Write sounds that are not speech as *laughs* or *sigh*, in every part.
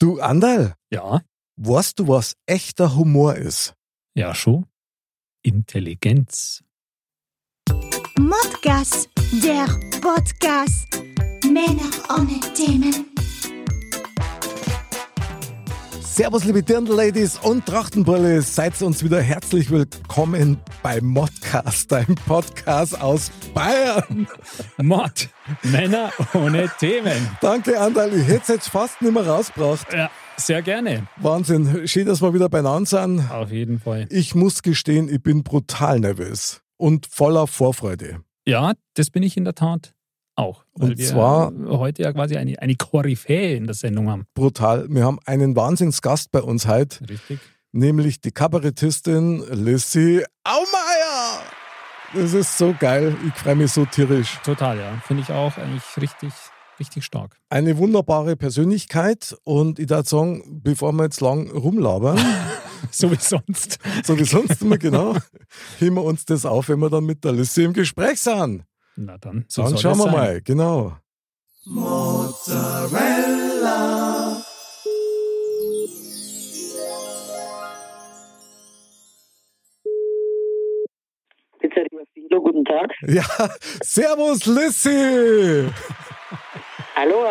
Du, Andal, Ja, weißt du, was echter Humor ist? ja schon. Intelligenz. Modcast, der Podcast. Männer ohne Themen. Servus, liebe Dirndl-Ladies und Trachtenbrille. Seid uns wieder herzlich willkommen bei Modcast, deinem Podcast aus Bayern. Mod. Männer ohne Themen. Danke, Andal. Ich hätte es jetzt fast nicht mehr rausgebracht. Ja, sehr gerne. Wahnsinn. Schön, dass wir wieder beieinander sind. Auf jeden Fall. Ich muss gestehen, ich bin brutal nervös und voller Vorfreude. Ja, das bin ich in der Tat auch. Weil Und wir zwar- heute ja quasi eine, eine Koryphäe in der Sendung haben. Brutal. Wir haben einen Wahnsinnsgast bei uns heute, Richtig? nämlich die Kabarettistin Lissy Aumeier. Das ist so geil. Ich freue mich so tierisch. Total, ja. Finde ich auch eigentlich richtig, richtig stark. Eine wunderbare Persönlichkeit und ich würde sagen, bevor wir jetzt lang rumlabern, *laughs* So wie sonst. so wie sonst immer genau, heben wir uns das auf, wenn wir dann mit der Lissy im Gespräch sind. Na dann, so Dann soll schauen es wir sein. mal, genau. Pizzeria Filo, guten Tag. *laughs* Ja, Servus Lissy! Hallo.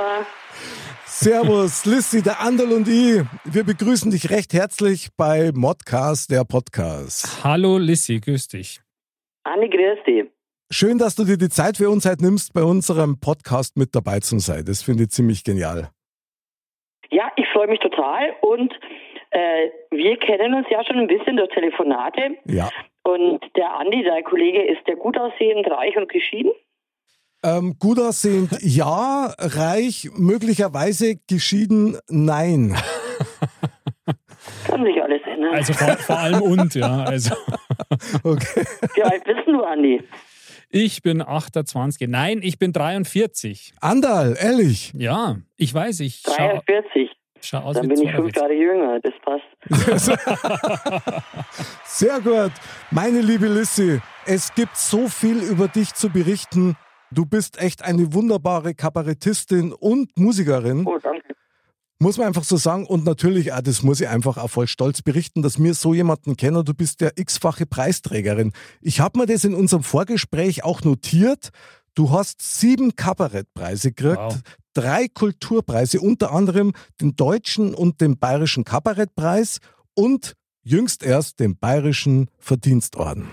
Servus Lissy, der Andal und ich. Wir begrüßen dich recht herzlich bei Modcast, der Podcast. Hallo Lissy, grüß dich. Anni, grüß dich. Schön, dass du dir die Zeit für uns heute nimmst, bei unserem Podcast mit dabei zu sein. Das finde ich ziemlich genial. Ja, ich freue mich total und äh, wir kennen uns ja schon ein bisschen durch Telefonate. Ja. Und der Andi, dein Kollege, ist der gut aussehend, reich und geschieden? Ähm, gut aussehend, *laughs* ja. Reich, möglicherweise geschieden, nein. Kann sich alles ändern. Also vor, vor allem und, ja. Also *laughs* Okay. Wie alt bist du, Andi? Ich bin 28. Nein, ich bin 43. Andal, ehrlich. Ja, ich weiß, ich schaue 43. schau aus Dann wie bin ich fünf 42. Jahre jünger, das passt. *laughs* Sehr gut. Meine liebe Lissy, es gibt so viel über dich zu berichten. Du bist echt eine wunderbare Kabarettistin und Musikerin. Oh, danke. Muss man einfach so sagen. Und natürlich, auch, das muss ich einfach auch voll stolz berichten, dass wir so jemanden kennen. Du bist der x-fache Preisträgerin. Ich habe mir das in unserem Vorgespräch auch notiert. Du hast sieben Kabarettpreise gekriegt, Wow. drei Kulturpreise, unter anderem den deutschen und den bayerischen Kabarettpreis und jüngst erst den bayerischen Verdienstorden.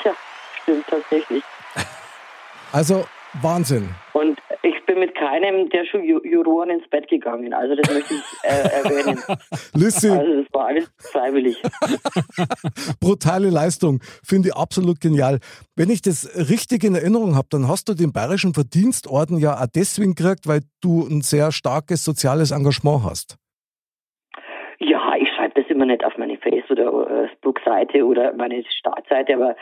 Tja, stimmt tatsächlich. Also Wahnsinn. Und bin mit keinem der Ju- Ju- Juroren ins Bett gegangen. Also das möchte ich äh, *laughs* erwähnen. Lissy, Also das war alles freiwillig. *laughs* brutale Leistung. Finde ich absolut genial. Wenn ich das richtig in Erinnerung habe, dann hast du den Bayerischen Verdienstorden ja auch deswegen gekriegt, weil du ein sehr starkes soziales Engagement hast. Ja, ich schreibe das immer nicht auf meine Face- oder äh, Facebook-Seite oder meine Startseite, aber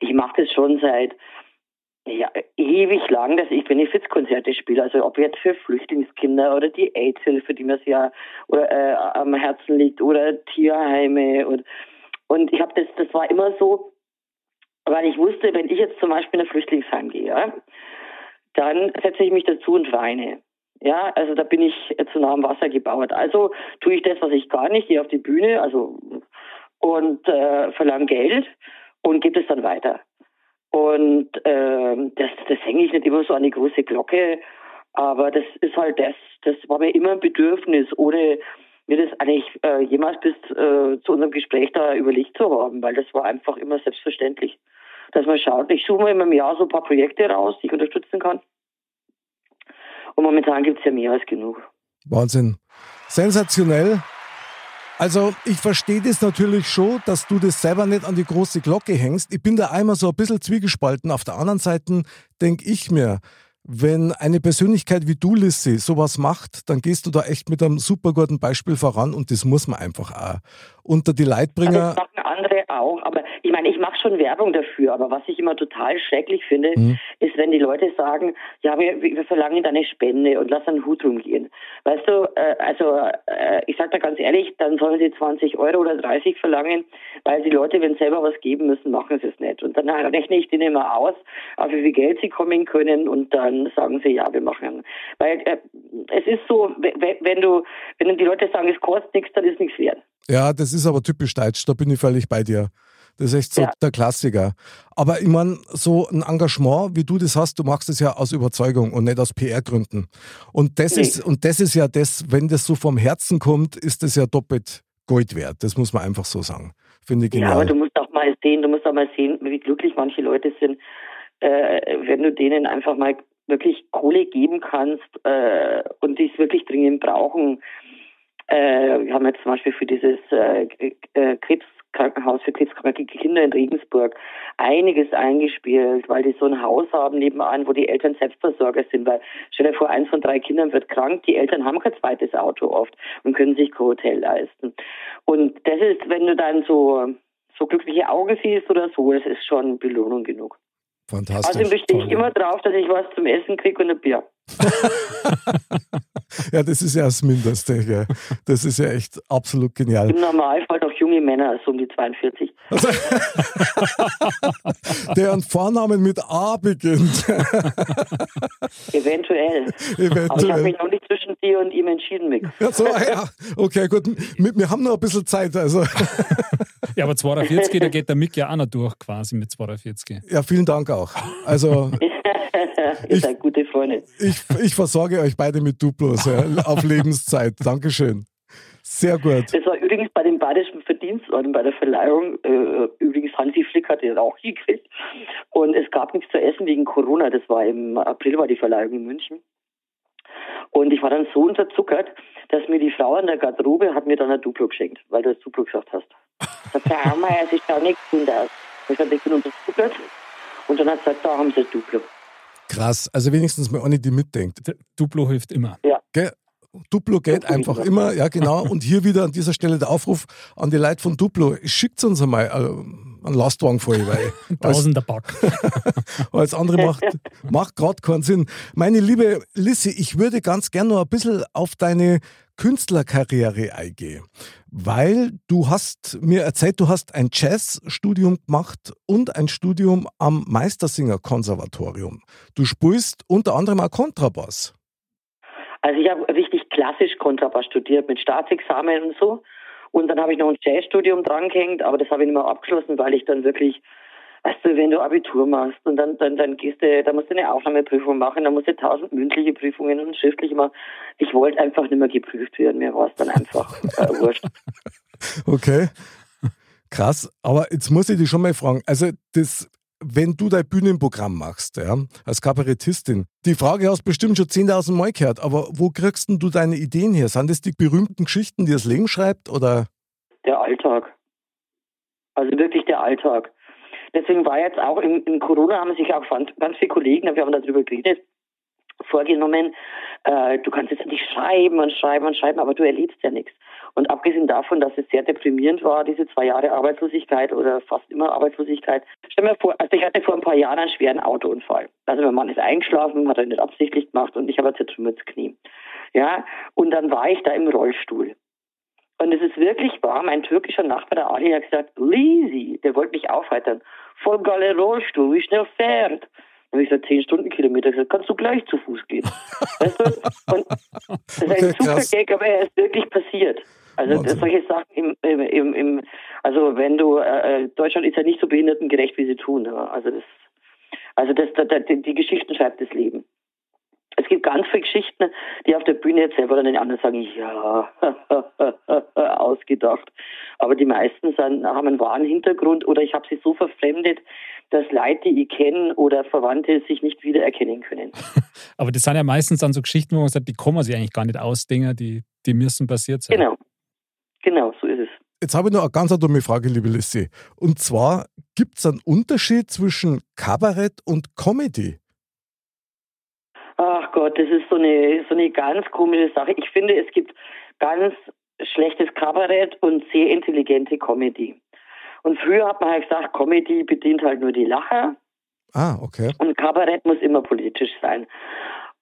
ich mache das schon seit ja, ewig lang, dass ich Benefizkonzerte spiele. Also ob jetzt für Flüchtlingskinder oder die AIDS-Hilfe, die mir sehr oder, äh, am Herzen liegt, oder Tierheime und und ich habe das, das war immer so, weil ich wusste, wenn ich jetzt zum Beispiel in ein Flüchtlingsheim gehe, dann setze ich mich dazu und weine. Ja, also da bin ich zu nah am Wasser gebaut. Also tue ich das, was ich gar nicht, gehe auf die Bühne, also und äh, verlange Geld und gebe es dann weiter. Und ähm, das, das hänge ich nicht immer so an die große Glocke, aber das ist halt das, das war mir immer ein Bedürfnis, ohne mir das eigentlich äh, jemals bis äh, zu unserem Gespräch da überlegt zu haben, weil das war einfach immer selbstverständlich, dass man schaut. Ich suche mir immer im Jahr so ein paar Projekte raus, die ich unterstützen kann. Und momentan gibt es ja mehr als genug. Wahnsinn. Sensationell. Also ich verstehe das natürlich schon, dass du das selber nicht an die große Glocke hängst. Ich bin da einmal so ein bisschen zwiegespalten. Auf der anderen Seite denke ich mir, wenn eine Persönlichkeit wie du, Lissy, sowas macht, dann gehst du da echt mit einem super guten Beispiel voran und das muss man einfach auch. Unter die Leitbringer. Also das machen andere auch, aber ich meine, ich mache schon Werbung dafür, aber was ich immer total schrecklich finde, mhm. ist, wenn die Leute sagen, ja, wir, wir verlangen deine Spende und lass einen Hut rumgehen. Weißt du, äh, also äh, ich sage da ganz ehrlich, dann sollen sie 20 Euro oder 30 verlangen, weil die Leute, wenn selber was geben müssen, machen sie es nicht. Und dann rechne ich denen immer aus, auf wie viel Geld sie kommen können und dann sagen sie, ja, wir machen. Weil äh, es ist so, wenn du, wenn die Leute sagen, es kostet nichts, dann ist nichts wert. Ja, das ist aber typisch deutsch, da bin ich völlig bei dir. Das ist echt so ja. der Klassiker. Aber ich meine, so ein Engagement, wie du das hast, du machst es ja aus Überzeugung und nicht aus PR-Gründen. Und das nee. ist, und das ist ja das, wenn das so vom Herzen kommt, ist das ja doppelt Gold wert. Das muss man einfach so sagen. Finde ich genial. Ja, aber du musst auch mal sehen, du musst auch mal sehen, wie glücklich manche Leute sind, äh, wenn du denen einfach mal wirklich Kohle geben kannst äh, und die es wirklich dringend brauchen. Äh, wir haben jetzt zum Beispiel für dieses äh, äh, Krebskrankenhaus für krebskranke Kinder in Regensburg einiges eingespielt, weil die so ein Haus haben nebenan, wo die Eltern Selbstversorger sind. Weil stell dir vor, eins von drei Kindern wird krank, die Eltern haben kein zweites Auto oft und können sich kein Hotel leisten. Und das ist, wenn du dann so so glückliche Augen siehst oder so, das ist schon Belohnung genug. Fantastisch. Außerdem bestehe ich immer drauf, dass ich was zum Essen kriege und ein Bier. *laughs* ja, das ist ja das Mindeste. Gell? Das ist ja echt absolut genial. Im Normalfall auch junge Männer, also um die 42. Also, *laughs* deren Vornamen mit A beginnt. Eventuell. *laughs* Eventuell. Aber ich habe mich noch nicht zwischen dir und ihm entschieden, Mick. Ja, so, ja. Okay, gut. Wir haben noch ein bisschen Zeit. Also. Ja, aber 42, da geht der Mick ja auch noch durch quasi mit 42. Ja, vielen Dank auch. Also. Ihr seid gute Freunde. Ich, ich versorge euch beide mit Duplos ja, auf *laughs* Lebenszeit. Dankeschön. Sehr gut. Das war übrigens bei dem Badischen Verdienstorden bei der Verleihung. Äh, übrigens, Hansi Flick hat das auch gekriegt. Und es gab nichts zu essen wegen Corona. Das war im April, war die Verleihung in München. Und ich war dann so unterzuckert, dass mir die Frau in der Garderobe hat mir dann ein Duplo geschenkt, weil du das Duplo gesagt hast. Sagt der Arme, es ist auch nichts aus. Ich sagte, ich bin unterzuckert. Und dann hat sie gesagt, da haben sie ein Duplo. Krass, also wenigstens mal eine, die mitdenkt. Duplo hilft immer. Ja. Gell? Duplo geht einfach immer, ja genau. *laughs* Und hier wieder an dieser Stelle der Aufruf an die Leute von Duplo, schickt uns einmal äh, einen Lastwagen voll, weil *laughs* Tausender Pack. *laughs* Alles andere macht, macht gerade keinen Sinn. Meine liebe Lissy, ich würde ganz gerne noch ein bisschen auf deine Künstlerkarriere eingehen, weil du hast mir erzählt, du hast ein Jazzstudium gemacht und ein Studium am Meistersinger Konservatorium. Du spielst unter anderem auch Kontrabass. Also ich habe richtig klassisch Kontrabass studiert mit Staatsexamen und so. Und dann habe ich noch ein Jazzstudium drangehängt, aber das habe ich nicht mehr abgeschlossen, weil ich dann wirklich, weißt du, wenn du Abitur machst und dann, dann, dann gehst du, da musst du eine Aufnahmeprüfung machen, dann musst du tausend mündliche Prüfungen und schriftliche machen. Ich wollte einfach nicht mehr geprüft werden, mir war es dann einfach äh, *laughs* wurscht. Okay. Krass, aber jetzt muss ich dich schon mal fragen, also das wenn du dein Bühnenprogramm machst, ja, als Kabarettistin, die Frage hast du bestimmt schon 10.000 Mal gehört, aber wo kriegst du deine Ideen her? Sind das die berühmten Geschichten, die das Leben schreibt, oder? Der Alltag. Also wirklich der Alltag. Deswegen war jetzt auch in, in Corona haben sich auch ganz viele Kollegen, wir haben darüber geredet, vorgenommen, äh, du kannst jetzt nicht schreiben und schreiben und schreiben, aber du erlebst ja nichts. Und abgesehen davon, dass es sehr deprimierend war, diese zwei Jahre Arbeitslosigkeit oder fast immer Arbeitslosigkeit. Stell mir vor, also ich hatte vor ein paar Jahren einen schweren Autounfall. Also mein Mann ist eingeschlafen, hat er nicht absichtlich gemacht und ich habe ein zertrümmertes Knie. Ja, und dann war ich da im Rollstuhl. Und es ist wirklich wahr, mein türkischer Nachbar, der Ali, hat gesagt, Lisi, der wollte mich aufheitern. Voll geile Rollstuhl, wie schnell fährt habe ich gesagt, 10 Stundenkilometer gesagt, kannst du gleich zu Fuß gehen. weißt du? Und *laughs* das ist ein super Gag, aber er ist wirklich passiert. Also das, solche Sachen im, im, im, also wenn du äh, äh, Deutschland ist ja nicht so behindertengerecht, wie sie tun. Ja. Also das also das, das, die Geschichten schreibt das Leben. Es gibt ganz viele Geschichten, die auf der Bühne erzählen, wo dann die anderen sagen, ja, *laughs* ausgedacht. Aber die meisten sind, haben einen wahren Hintergrund oder ich habe sie so verfremdet, dass Leute, die ich kenne oder Verwandte sich nicht wiedererkennen können. *laughs* Aber das sind ja meistens dann so Geschichten, wo man sagt, die kommen sich eigentlich gar nicht aus, Dinge, die, die müssen passiert sein. Genau. Jetzt habe ich noch eine ganz dumme Frage, liebe Lissy. Und zwar, gibt es einen Unterschied zwischen Kabarett und Comedy? Gott, das ist so eine, so eine ganz komische Sache. Ich finde, es gibt ganz schlechtes Kabarett und sehr intelligente Comedy. Und früher hat man halt gesagt, Comedy bedient halt nur die Lacher. Ah, okay. Und Kabarett muss immer politisch sein.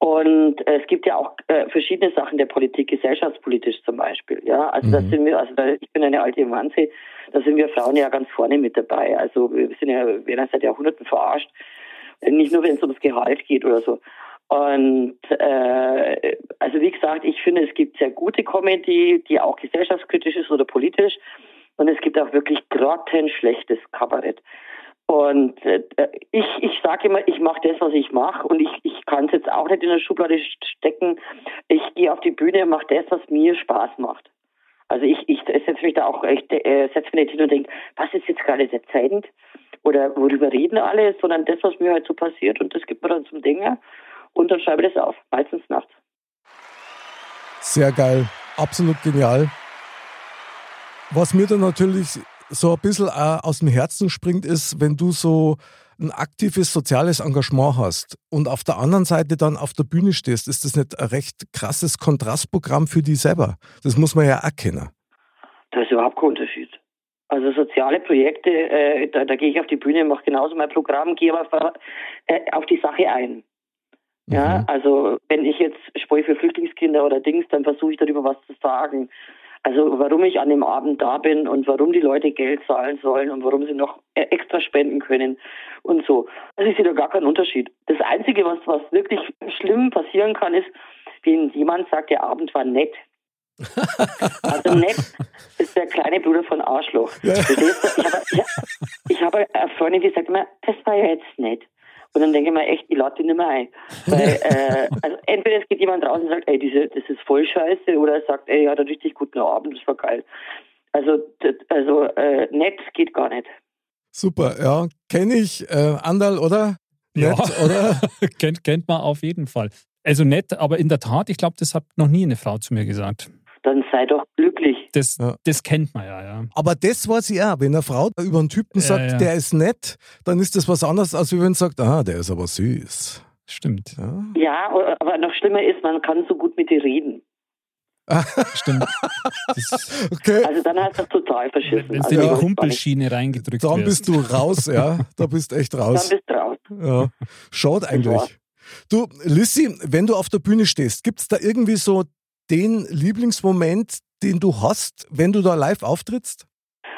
Und äh, es gibt ja auch äh, verschiedene Sachen der Politik, gesellschaftspolitisch zum Beispiel. Ja, also mhm. da sind wir, also da, ich bin eine alte Wanze, da sind wir Frauen ja ganz vorne mit dabei. Also wir sind ja, wir werden seit Jahrhunderten verarscht. Nicht nur, wenn es ums Gehalt geht oder so. Und äh, also wie gesagt, ich finde, es gibt sehr gute Comedy, die auch gesellschaftskritisch ist oder politisch. Und es gibt auch wirklich grottenschlechtes Kabarett. Und äh, ich, ich sage immer, ich mache das, was ich mache und ich, ich kann es jetzt auch nicht in der Schublade stecken. Ich gehe auf die Bühne und mache das, was mir Spaß macht. Also ich, ich setze mich da auch echt, äh, setze mich nicht hin und denke, was ist jetzt gerade der Trend oder worüber reden alle, sondern das, was mir halt so passiert und das gibt mir dann zum Dinge und dann schreibe ich das auf, meistens nachts. Sehr geil, absolut genial. Was mir dann natürlich so ein bisschen aus dem Herzen springt, ist, wenn du so ein aktives soziales Engagement hast und auf der anderen Seite dann auf der Bühne stehst, ist das nicht ein recht krasses Kontrastprogramm für dich selber? Das muss man ja erkennen. Das ist überhaupt kein Unterschied. Also soziale Projekte, äh, da, da gehe ich auf die Bühne, mache genauso mein Programm, gehe aber äh, auf die Sache ein. Ja, mhm. also wenn ich jetzt spreche für Flüchtlingskinder oder Dings, dann versuche ich darüber was zu sagen. Also warum ich an dem Abend da bin und warum die Leute Geld zahlen sollen und warum sie noch äh, extra spenden können und so. Also ich sehe da gar keinen Unterschied. Das Einzige, was, was wirklich schlimm passieren kann, ist, wenn jemand sagt, der Abend war nett. *laughs* Also nett ist der kleine Bruder von Arschloch. Ja. Ich habe, ich habe eine Freundin, die sagt immer, das war ja jetzt nett. Und dann denke ich mir echt, ich lade die nicht mehr ein. Weil, *laughs* äh, also entweder es geht jemand raus und sagt, ey, diese, das ist voll scheiße, oder er sagt, ey, er hat einen richtig guten Abend, das war geil. Also, also äh, nett geht gar nicht. Super, ja, kenne ich. Äh, Andal, oder? Nett, ja. oder? *laughs* kennt, kennt man auf jeden Fall. Also nett, aber in der Tat, ich glaube, das hat noch nie eine Frau zu mir gesagt dann sei doch glücklich. Das, ja. das kennt man ja, ja. Aber das weiß ich auch. Wenn eine Frau über einen Typen sagt, ja, der ist nett, dann ist das was anderes, als wenn sie sagt, ah, der ist aber süß. Stimmt. Ja. aber noch schlimmer ist, man kann so gut mit dir reden. *laughs* Stimmt. okay. Also dann hast du total verschissen. Wenn also, in die Kumpelschiene reingedrückt Dann bist du raus, ja. Da bist echt raus. Dann bist du raus. Ja. Schaut eigentlich. Du, Lissy, wenn du auf der Bühne stehst, gibt es da irgendwie so den Lieblingsmoment, den du hast, wenn du da live auftrittst?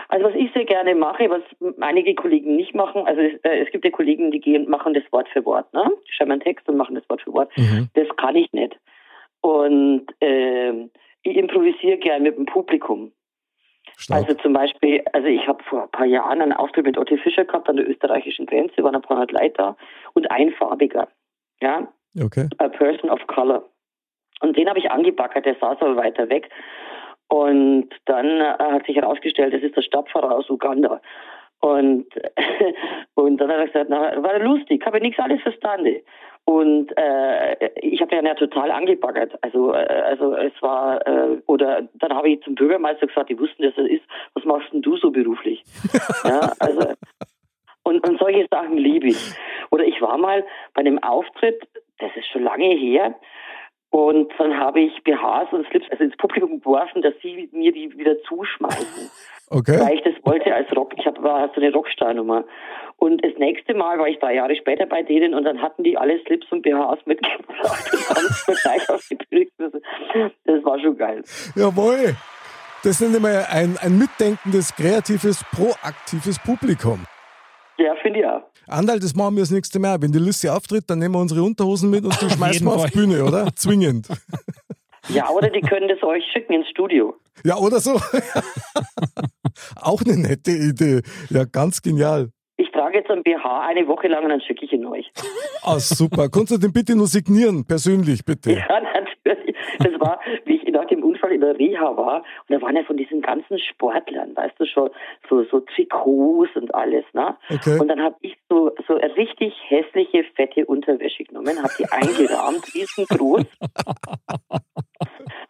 Also was ich sehr gerne mache, was einige Kollegen nicht machen, also es, äh, es gibt ja Kollegen, die gehen, machen das Wort für Wort, ne? Die schreiben einen Text und machen das Wort für Wort. Mhm. Das kann ich nicht. Und äh, ich improvisiere gerne mit dem Publikum. Stark. Also zum Beispiel, also ich habe vor ein paar Jahren einen Auftritt mit Otti Fischer gehabt an der österreichischen Grenze, waren ein paar hundert Leute und einfarbiger. Ja. Okay. A person of color. Und den habe ich angebackert, der saß aber weiter weg. Und dann äh, hat sich herausgestellt, das ist der Stadtpfarrer aus Uganda. Und, *laughs* und dann hat er gesagt, na, war lustig, habe nichts alles verstanden. Und äh, ich habe ihn ja total angebaggert. Also, äh, also es war, äh, oder dann habe ich zum Bürgermeister gesagt, die wussten, dass er ist, was machst denn du so beruflich? *laughs* ja, also, und, und solche Sachen liebe ich. Oder ich war mal bei einem Auftritt, das ist schon lange her, und dann habe ich BHs und Slips also ins Publikum geworfen, dass sie mir die wieder zuschmeißen. *laughs* Okay. Weil ich das wollte als Rock. Ich hab, war so eine Rockstar-Nummer. Und das nächste Mal war ich drei Jahre später bei denen und dann hatten die alle Slips und BHs mitgebracht *laughs* und haben es mir gleich auf die Bühne Das war schon geil. Jawohl. Das ist immer ein, ein mitdenkendes, kreatives, proaktives Publikum. Ja, finde ich auch. Andal, das machen wir das nächste Mal. Wenn die Liste auftritt, dann nehmen wir unsere Unterhosen mit und die *laughs* schmeißen wir auf die Bühne, oder? *laughs* Zwingend. Ja, oder die können das euch schicken ins Studio. Ja, oder so. *laughs* Auch eine nette Idee. Ja, ganz genial. Ich trage jetzt ein BH eine Woche lang und dann schicke ich ihn euch. Ah, super. Kannst du den bitte nur signieren, persönlich, bitte? Ja, natürlich. Das war, wie ich nach dem Unfall in der Reha war, und da waren ja von diesen ganzen Sportlern, weißt du schon, so, so Trikots und alles, ne? Okay. Und dann habe ich so, so richtig hässliche, fette Unterwäsche genommen, habe die *laughs* eingerahmt, riesengroß.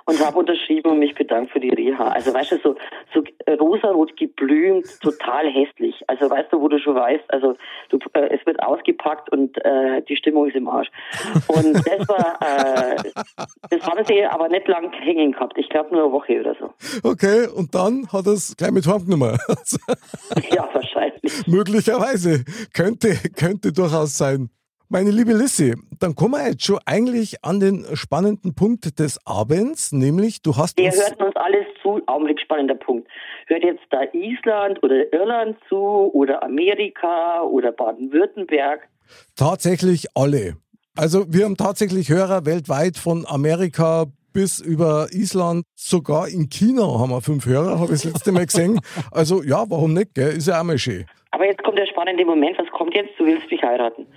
Und habe unterschrieben und mich bedankt für die Reha. Also weißt du, so, so rosarot geblümt, total hässlich. Also weißt du, wo du schon weißt, also du, äh, es wird ausgepackt und äh, die Stimmung ist im Arsch. Und das war, äh, das haben sie aber nicht lang hängen gehabt. Ich glaube nur eine Woche oder so. Okay, und dann hat es gleich mit heimgenommen. *laughs* ja, wahrscheinlich. Möglicherweise. Könnte, könnte durchaus sein. Meine liebe Lissy, dann kommen wir jetzt schon eigentlich an den spannenden Punkt des Abends, nämlich du hast Wir uns... hörten uns alles zu, Augenblick spannender Punkt. Hört jetzt da Island oder Irland zu oder Amerika oder Baden-Württemberg? Tatsächlich alle. Also wir haben tatsächlich Hörer weltweit von Amerika bis über Island, sogar in China haben wir fünf Hörer, habe ich das letzte Mal gesehen. *laughs* Also ja, warum nicht, gell? ist ja auch mal schön. Aber jetzt kommt der spannende Moment, was kommt jetzt? Du willst mich heiraten. *laughs*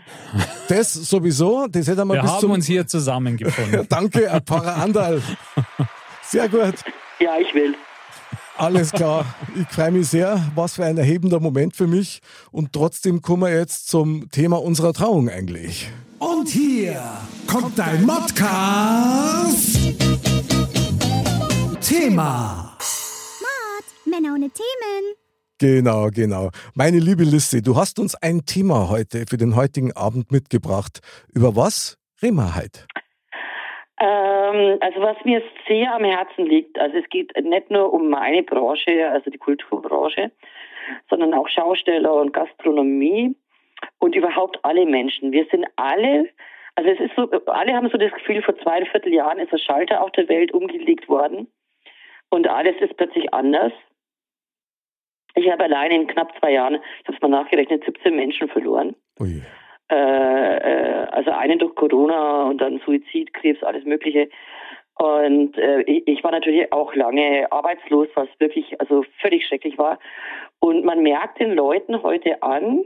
Das sowieso, das hätte wir Wir bis haben zum... uns hier zusammengefunden. *laughs* Danke, ein paar Andal. Sehr gut. Ja, ich will. Alles klar. Ich freue mich sehr. Was für ein erhebender Moment für mich. Und trotzdem kommen wir jetzt zum Thema unserer Trauung eigentlich. Und hier kommt dein Modcast. Thema. Männer ohne Themen. Genau, genau. Meine liebe Liste, du hast uns ein Thema heute für den heutigen Abend mitgebracht. Über was reden wir heute? Ähm, also was mir sehr am Herzen liegt, also es geht nicht nur um meine Branche, also die Kulturbranche, sondern auch Schausteller und Gastronomie und überhaupt alle Menschen. Wir sind alle, also es ist so, alle haben so das Gefühl, vor zwei Vierteljahren ist der Schalter auf der Welt umgelegt worden und alles ist plötzlich anders. Ich habe alleine in knapp zwei Jahren, ich habe es mal nachgerechnet, 17 Menschen verloren. Ui. Äh, äh, also einen durch Corona und dann Suizid, Krebs, alles Mögliche. Und äh, ich, ich war natürlich auch lange arbeitslos, was wirklich also völlig schrecklich war. Und man merkt den Leuten heute an,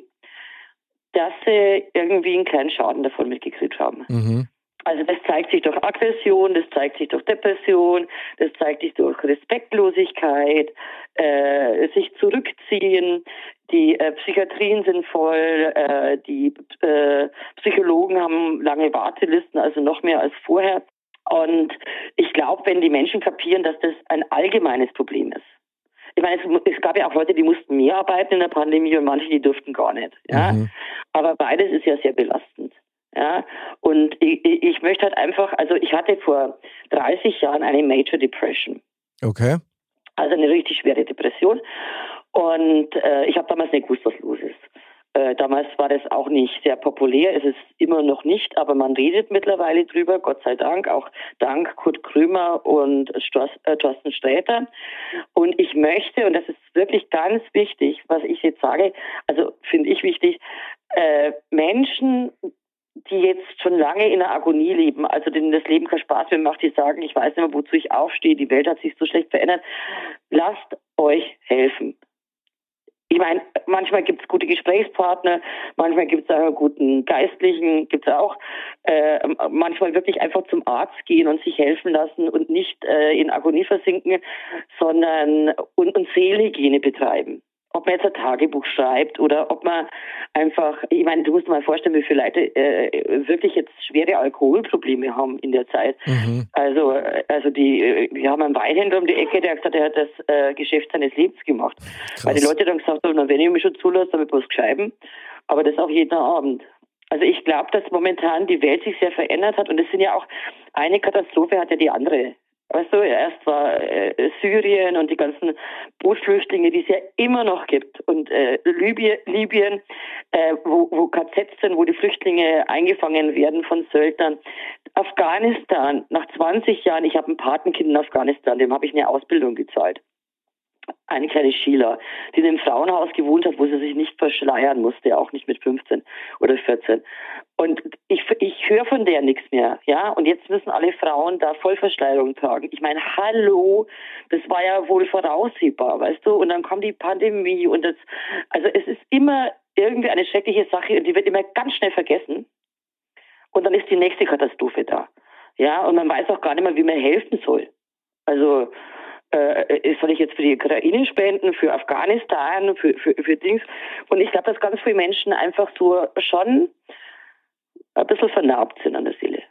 dass sie irgendwie einen kleinen Schaden davon mitgekriegt haben. Mhm. Also das zeigt sich durch Aggression, das zeigt sich durch Depression, das zeigt sich durch Respektlosigkeit, äh, sich zurückziehen. Die äh, Psychiatrien sind voll, äh, die äh, Psychologen haben lange Wartelisten, also noch mehr als vorher. Und ich glaube, wenn die Menschen kapieren, dass das ein allgemeines Problem ist. Ich meine, es, es, gab ja auch Leute, die mussten mehr arbeiten in der Pandemie und manche, die durften gar nicht. Ja? Mhm. Aber beides ist ja sehr belastend. Ja, und ich, ich möchte halt einfach, also ich hatte vor 30 Jahren eine Major Depression. Okay. Also eine richtig schwere Depression. Und äh, ich habe damals nicht gewusst, was los ist. Äh, damals war das auch nicht sehr populär, es ist immer noch nicht, aber man redet mittlerweile drüber, Gott sei Dank, auch dank Kurt Krömer und Stoss, äh, Thorsten Sträter. Und ich möchte, und das ist wirklich ganz wichtig, was ich jetzt sage, also finde ich wichtig, äh, Menschen, die jetzt schon lange in der Agonie leben, also denen das Leben keinen Spaß mehr macht, die sagen, ich weiß nicht mehr, wozu ich aufstehe, die Welt hat sich so schlecht verändert. Lasst euch helfen. Ich meine, manchmal gibt es gute Gesprächspartner, manchmal gibt es einen guten Geistlichen, gibt es auch. Äh, manchmal wirklich einfach zum Arzt gehen und sich helfen lassen und nicht äh, in Agonie versinken, sondern und, und Seelenhygiene betreiben ob man jetzt ein Tagebuch schreibt oder ob man einfach, ich meine, du musst dir mal vorstellen, wie viele Leute äh, wirklich jetzt schwere Alkoholprobleme haben in der Zeit. Mhm. Also, also die, wir haben einen Weinhändler um die Ecke, der hat gesagt, er hat das äh, Geschäft seines Lebens gemacht. Krass. Weil die Leute dann gesagt haben, na, wenn ich mich schon zulasse, dann wird was geschreiben. Aber das auch jeden Abend. Also ich glaube, dass momentan die Welt sich sehr verändert hat und es sind ja auch, eine Katastrophe hat ja die andere Weißt du, erst war äh, Syrien und die ganzen Bootflüchtlinge, die es ja immer noch gibt. Und äh, Libyen, Libyen äh, wo, wo KZs sind, wo die Flüchtlinge eingefangen werden von Söldnern. Afghanistan, nach 20 Jahren, ich habe ein Patenkind in Afghanistan, dem habe ich eine Ausbildung gezahlt eine kleine Sheila, die in einem Frauenhaus gewohnt hat, wo sie sich nicht verschleiern musste, auch nicht mit 15 oder 14. Und ich, ich höre von der nichts mehr, ja. Und jetzt müssen alle Frauen da Vollverschleierung tragen. Ich meine, hallo, das war ja wohl voraussehbar, weißt du? Und dann kommt die Pandemie und das, also es ist immer irgendwie eine schreckliche Sache und die wird immer ganz schnell vergessen. Und dann ist die nächste Katastrophe da. Ja, und man weiß auch gar nicht mehr, wie man helfen soll. Also, äh, soll ich jetzt für die Ukraine spenden, für Afghanistan, für, für, für Dings. Und ich glaube, dass ganz viele Menschen einfach so schon ein bisschen vernarbt sind an der Seele.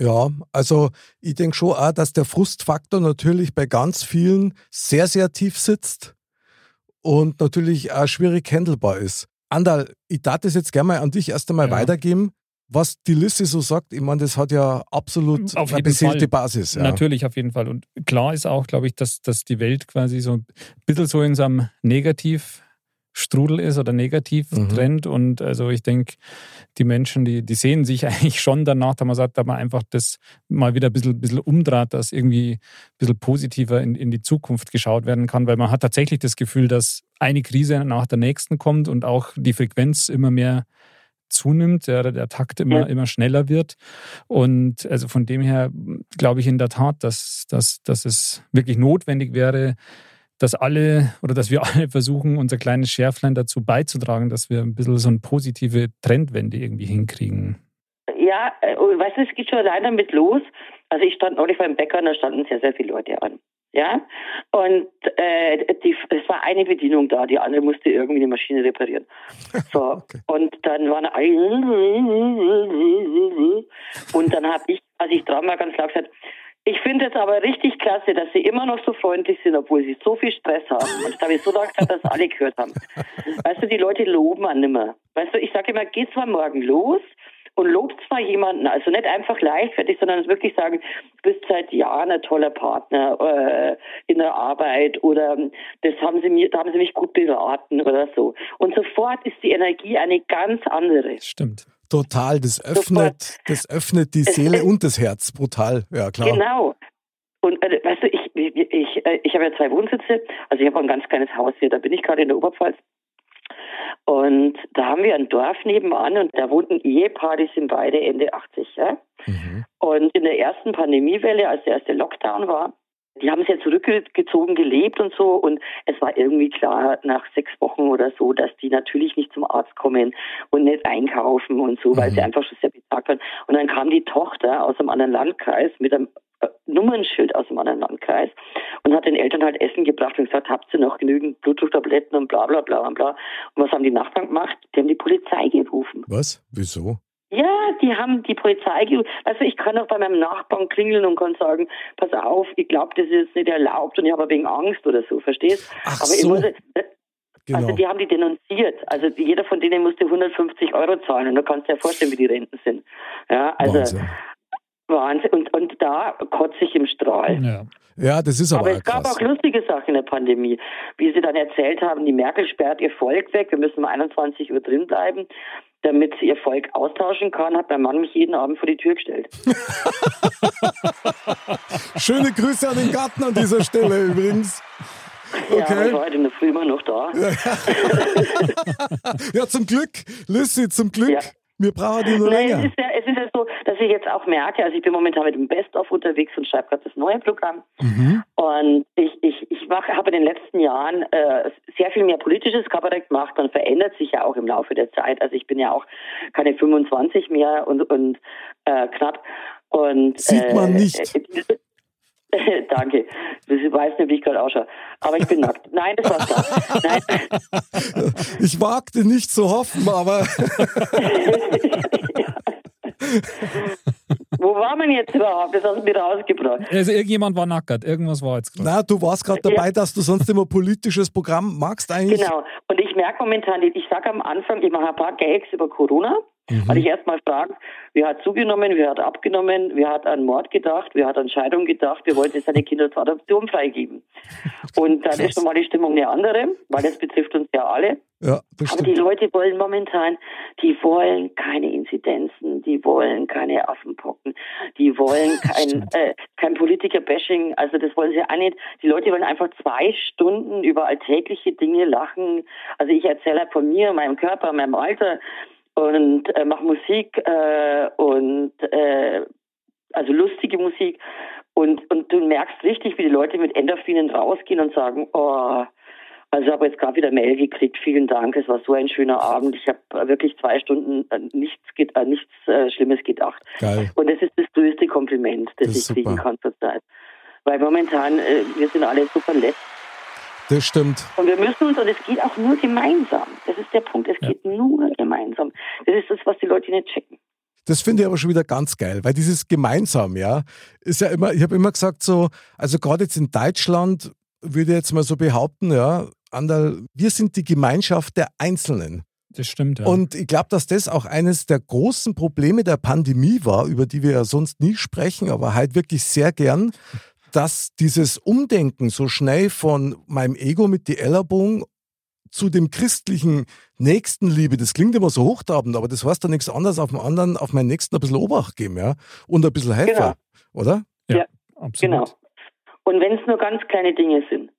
Ja, also ich denke schon auch, dass der Frustfaktor natürlich bei ganz vielen sehr, sehr tief sitzt. und natürlich auch schwierig handelbar ist. Andal, ich darf das jetzt gerne mal an dich erst einmal Ja. weitergeben. Was die Liste so sagt, ich meine, das hat ja absolut Auf eine beseelte. Basis. Ja. Natürlich, auf jeden Fall. Und klar ist auch, glaube ich, dass, dass die Welt quasi so ein bisschen so in so einem Negativstrudel ist oder Mhm. Negativtrend. Und also ich denke, die Menschen, die, die sehen sich *laughs* eigentlich schon danach, dass man sagt, dass man einfach das mal wieder ein bisschen, bisschen umdraht, dass irgendwie ein bisschen positiver in, in die Zukunft geschaut werden kann, weil man hat tatsächlich das Gefühl, dass eine Krise nach der nächsten kommt und auch die Frequenz immer mehr zunimmt, der, der Takt immer, Ja. immer schneller wird. Und also von dem her glaube ich in der Tat, dass, dass, dass es wirklich notwendig wäre, dass alle oder dass wir *laughs* alle versuchen, unser kleines Schärflein dazu beizutragen, dass wir ein bisschen so eine positive Trendwende irgendwie hinkriegen. Ja, äh, und weißt du, es geht schon allein damit los. Also ich stand neulich beim Bäcker und da standen sehr, sehr viele Leute an. Ja, und äh, die, es war eine Bedienung da, die andere musste irgendwie die Maschine reparieren. *laughs* So, Okay. und dann waren alle und dann habe ich, als ich dran war, ganz laut gesagt, ich finde es aber richtig klasse, dass sie immer noch so freundlich sind, obwohl sie so viel Stress haben. Und das habe ich so gesagt, dass alle gehört haben. Weißt du, die Leute loben an nimmer. Weißt du, ich sage immer, geh zwar morgen los und lobt zwar jemanden, also nicht einfach leichtfertig, sondern wirklich sagen, du bist seit Jahren ein toller Partner äh, in der Arbeit oder ähm, das haben sie mir, da haben sie mich gut beraten oder so. Und sofort ist die Energie eine ganz andere. Stimmt. Total, das öffnet, das öffnet die Seele und das Herz. Brutal, ja klar. Genau. Und äh, weißt du, ich, ich, ich, äh, ich habe ja zwei Wohnsitze, also ich habe ein ganz kleines Haus hier, da bin ich gerade in der Oberpfalz. Und da haben wir ein Dorf nebenan und da wohnt ein Ehepaar, die sind beide Ende 80. Ja? Mhm. Und in der ersten Pandemiewelle, als der erste Lockdown war, die haben sehr zurückgezogen gelebt und so. Und es war irgendwie klar nach sechs Wochen oder so, dass die natürlich nicht zum Arzt kommen und nicht einkaufen und so, weil Mhm. sie einfach schon sehr betagt waren. Und dann kam die Tochter aus einem anderen Landkreis mit einem Nummernschild aus einem anderen Landkreis und hat den Eltern halt Essen gebracht und gesagt, habt ihr noch genügend Blutdrucktabletten und bla bla bla und bla. Und was haben die Nachbarn gemacht? Die haben die Polizei gerufen. Was? Wieso? Ja, die haben die Polizei gerufen. Also ich kann auch bei meinem Nachbarn klingeln und kann sagen, pass auf, ich glaube, das ist jetzt nicht erlaubt und ich habe wegen Angst oder so, verstehst? Ach Aber so. ich muss, Genau. also die haben die denunziert. Also jeder von denen musste 150 Euro zahlen und du kannst dir vorstellen, wie die Renten sind. Ja, also Wahnsinn. Wahnsinn. Und, und da kotze ich im Strahl. Ja. Ja, das ist aber, Aber es gab krass. auch lustige Sachen in der Pandemie. Wie sie dann erzählt haben, die Merkel sperrt ihr Volk weg, wir müssen um 21 Uhr drin bleiben. Damit sie ihr Volk austauschen kann, hat mein Mann mich jeden Abend vor die Tür gestellt. *laughs* Schöne Grüße an den Garten an dieser Stelle übrigens. Ja, Okay. ich war heute in der Früh immer noch da. *laughs* Ja, zum Glück, Lissy, zum Glück. Ja. Wir brauchen die nur Nein, es länger. ist, ja, es ist ja so, dass ich jetzt auch merke, also ich bin momentan mit dem Best-of unterwegs und schreibe gerade das neue Programm. Mhm. Und ich, ich, ich habe in den letzten Jahren äh, sehr viel mehr politisches Kabarett gemacht. Man verändert sich ja auch im Laufe der Zeit. Also ich bin ja auch keine 25 mehr und, und äh, knapp. Und, Sieht man nicht. *laughs* Danke. Ich weiß nicht, wie ich gerade ausschaue. Aber ich bin nackt. Nein, das war's. Nein. *laughs* Ich wagte nicht zu hoffen, aber *laughs* Wo war man jetzt überhaupt? Das hast du mir rausgebracht. Also irgendjemand war nackert, irgendwas war jetzt gerade. na, du warst gerade dabei, dass du sonst immer politisches Programm magst eigentlich. Genau. Und ich merke momentan, ich sage am Anfang, ich mache ein paar Gags über Corona, Mhm. weil ich erstmal frage, wer hat zugenommen, wer hat abgenommen, wer hat an Mord gedacht, wer hat an Scheidung gedacht, wer wollte seine Kinder zur Adoption freigeben. *laughs* Und dann ist schon mal die Stimmung eine andere, weil das betrifft uns ja alle. Ja, Aber die. Leute wollen momentan, die wollen keine Inzidenzen, die wollen keine Affenpocken, die wollen *laughs* kein, äh, kein Politiker-Bashing, also das wollen sie auch nicht. Die Leute wollen einfach zwei Stunden über alltägliche Dinge lachen. Also ich erzähle halt von mir, meinem Körper, meinem Alter und äh, mache Musik äh, und äh, also lustige Musik und, und du merkst richtig, wie die Leute mit Endorphinen rausgehen und sagen, oh, also ich habe jetzt gerade wieder Mail gekriegt. Vielen Dank. Es war so ein schöner Abend. Ich habe wirklich zwei Stunden äh, nichts, äh, nichts äh, Schlimmes gedacht. Geil. Und das ist das größte Kompliment, das, Das ich kriegen super. kann zurzeit. Weil momentan, äh, wir sind alle so verletzt. Das stimmt. Und wir müssen uns, und es geht auch nur gemeinsam. Das ist der Punkt. Es Ja. geht nur gemeinsam. Das ist das, was die Leute nicht checken. Das finde ich aber schon wieder ganz geil, weil dieses gemeinsam, ja, ist ja immer, ich habe immer gesagt so, also gerade jetzt in Deutschland würde ich jetzt mal so behaupten, ja, Andal, wir sind die Gemeinschaft der Einzelnen. Das stimmt, ja. Und ich glaube, dass das auch eines der großen Probleme der Pandemie war, über die wir ja sonst nie sprechen, aber halt wirklich sehr gern, dass dieses Umdenken so schnell von meinem Ego mit die Ellerbogen zu dem christlichen Nächstenliebe, das klingt immer so hochtrabend, aber das heißt doch nichts anderes auf dem anderen, auf meinen Nächsten ein bisschen Obacht geben, ja? Und ein bisschen helfen, Genau. oder? ja, ja, absolut. Genau. Und wenn es nur ganz kleine Dinge sind.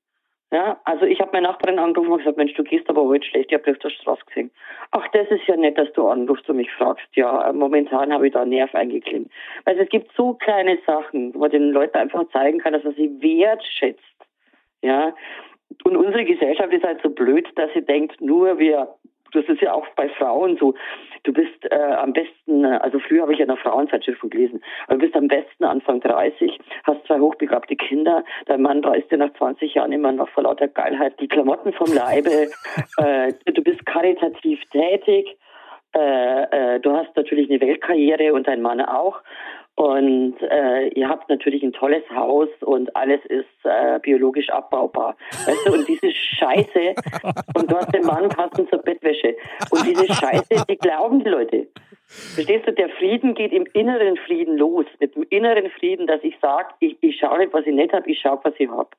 Ja, also ich habe meine Nachbarin angerufen und gesagt, Mensch, du gehst aber heute schlecht, ich habe dich auf der Straße gesehen. Ach, das ist ja nett, dass du anrufst und mich fragst. Ja, momentan habe ich da einen Nerv eingeklemmt. Also es gibt so kleine Sachen, wo man den Leuten einfach zeigen kann, dass man sie wertschätzt. Ja, und unsere Gesellschaft ist halt so blöd, dass sie denkt, nur wir, das ist ja auch bei Frauen so, du bist äh, am besten, also früher habe ich ja noch Frauenzeitschriften gelesen, aber du bist am besten Anfang 30, hast zwei hochbegabte Kinder, dein Mann reißt dir nach 20 Jahren immer noch vor lauter Geilheit die Klamotten vom Leibe, *laughs* äh, du bist karitativ tätig, äh, äh, du hast natürlich eine Weltkarriere und dein Mann auch. Und äh, ihr habt natürlich ein tolles Haus und alles ist äh, biologisch abbaubar. Weißt du, und diese Scheiße, und du hast den Mann passend zur Bettwäsche. Und diese Scheiße, die glauben die Leute. Verstehst du, der Frieden geht im inneren Frieden los. Mit dem inneren Frieden, dass ich sage, ich, ich schaue nicht, was ich nicht habe, ich schaue, was ich habe.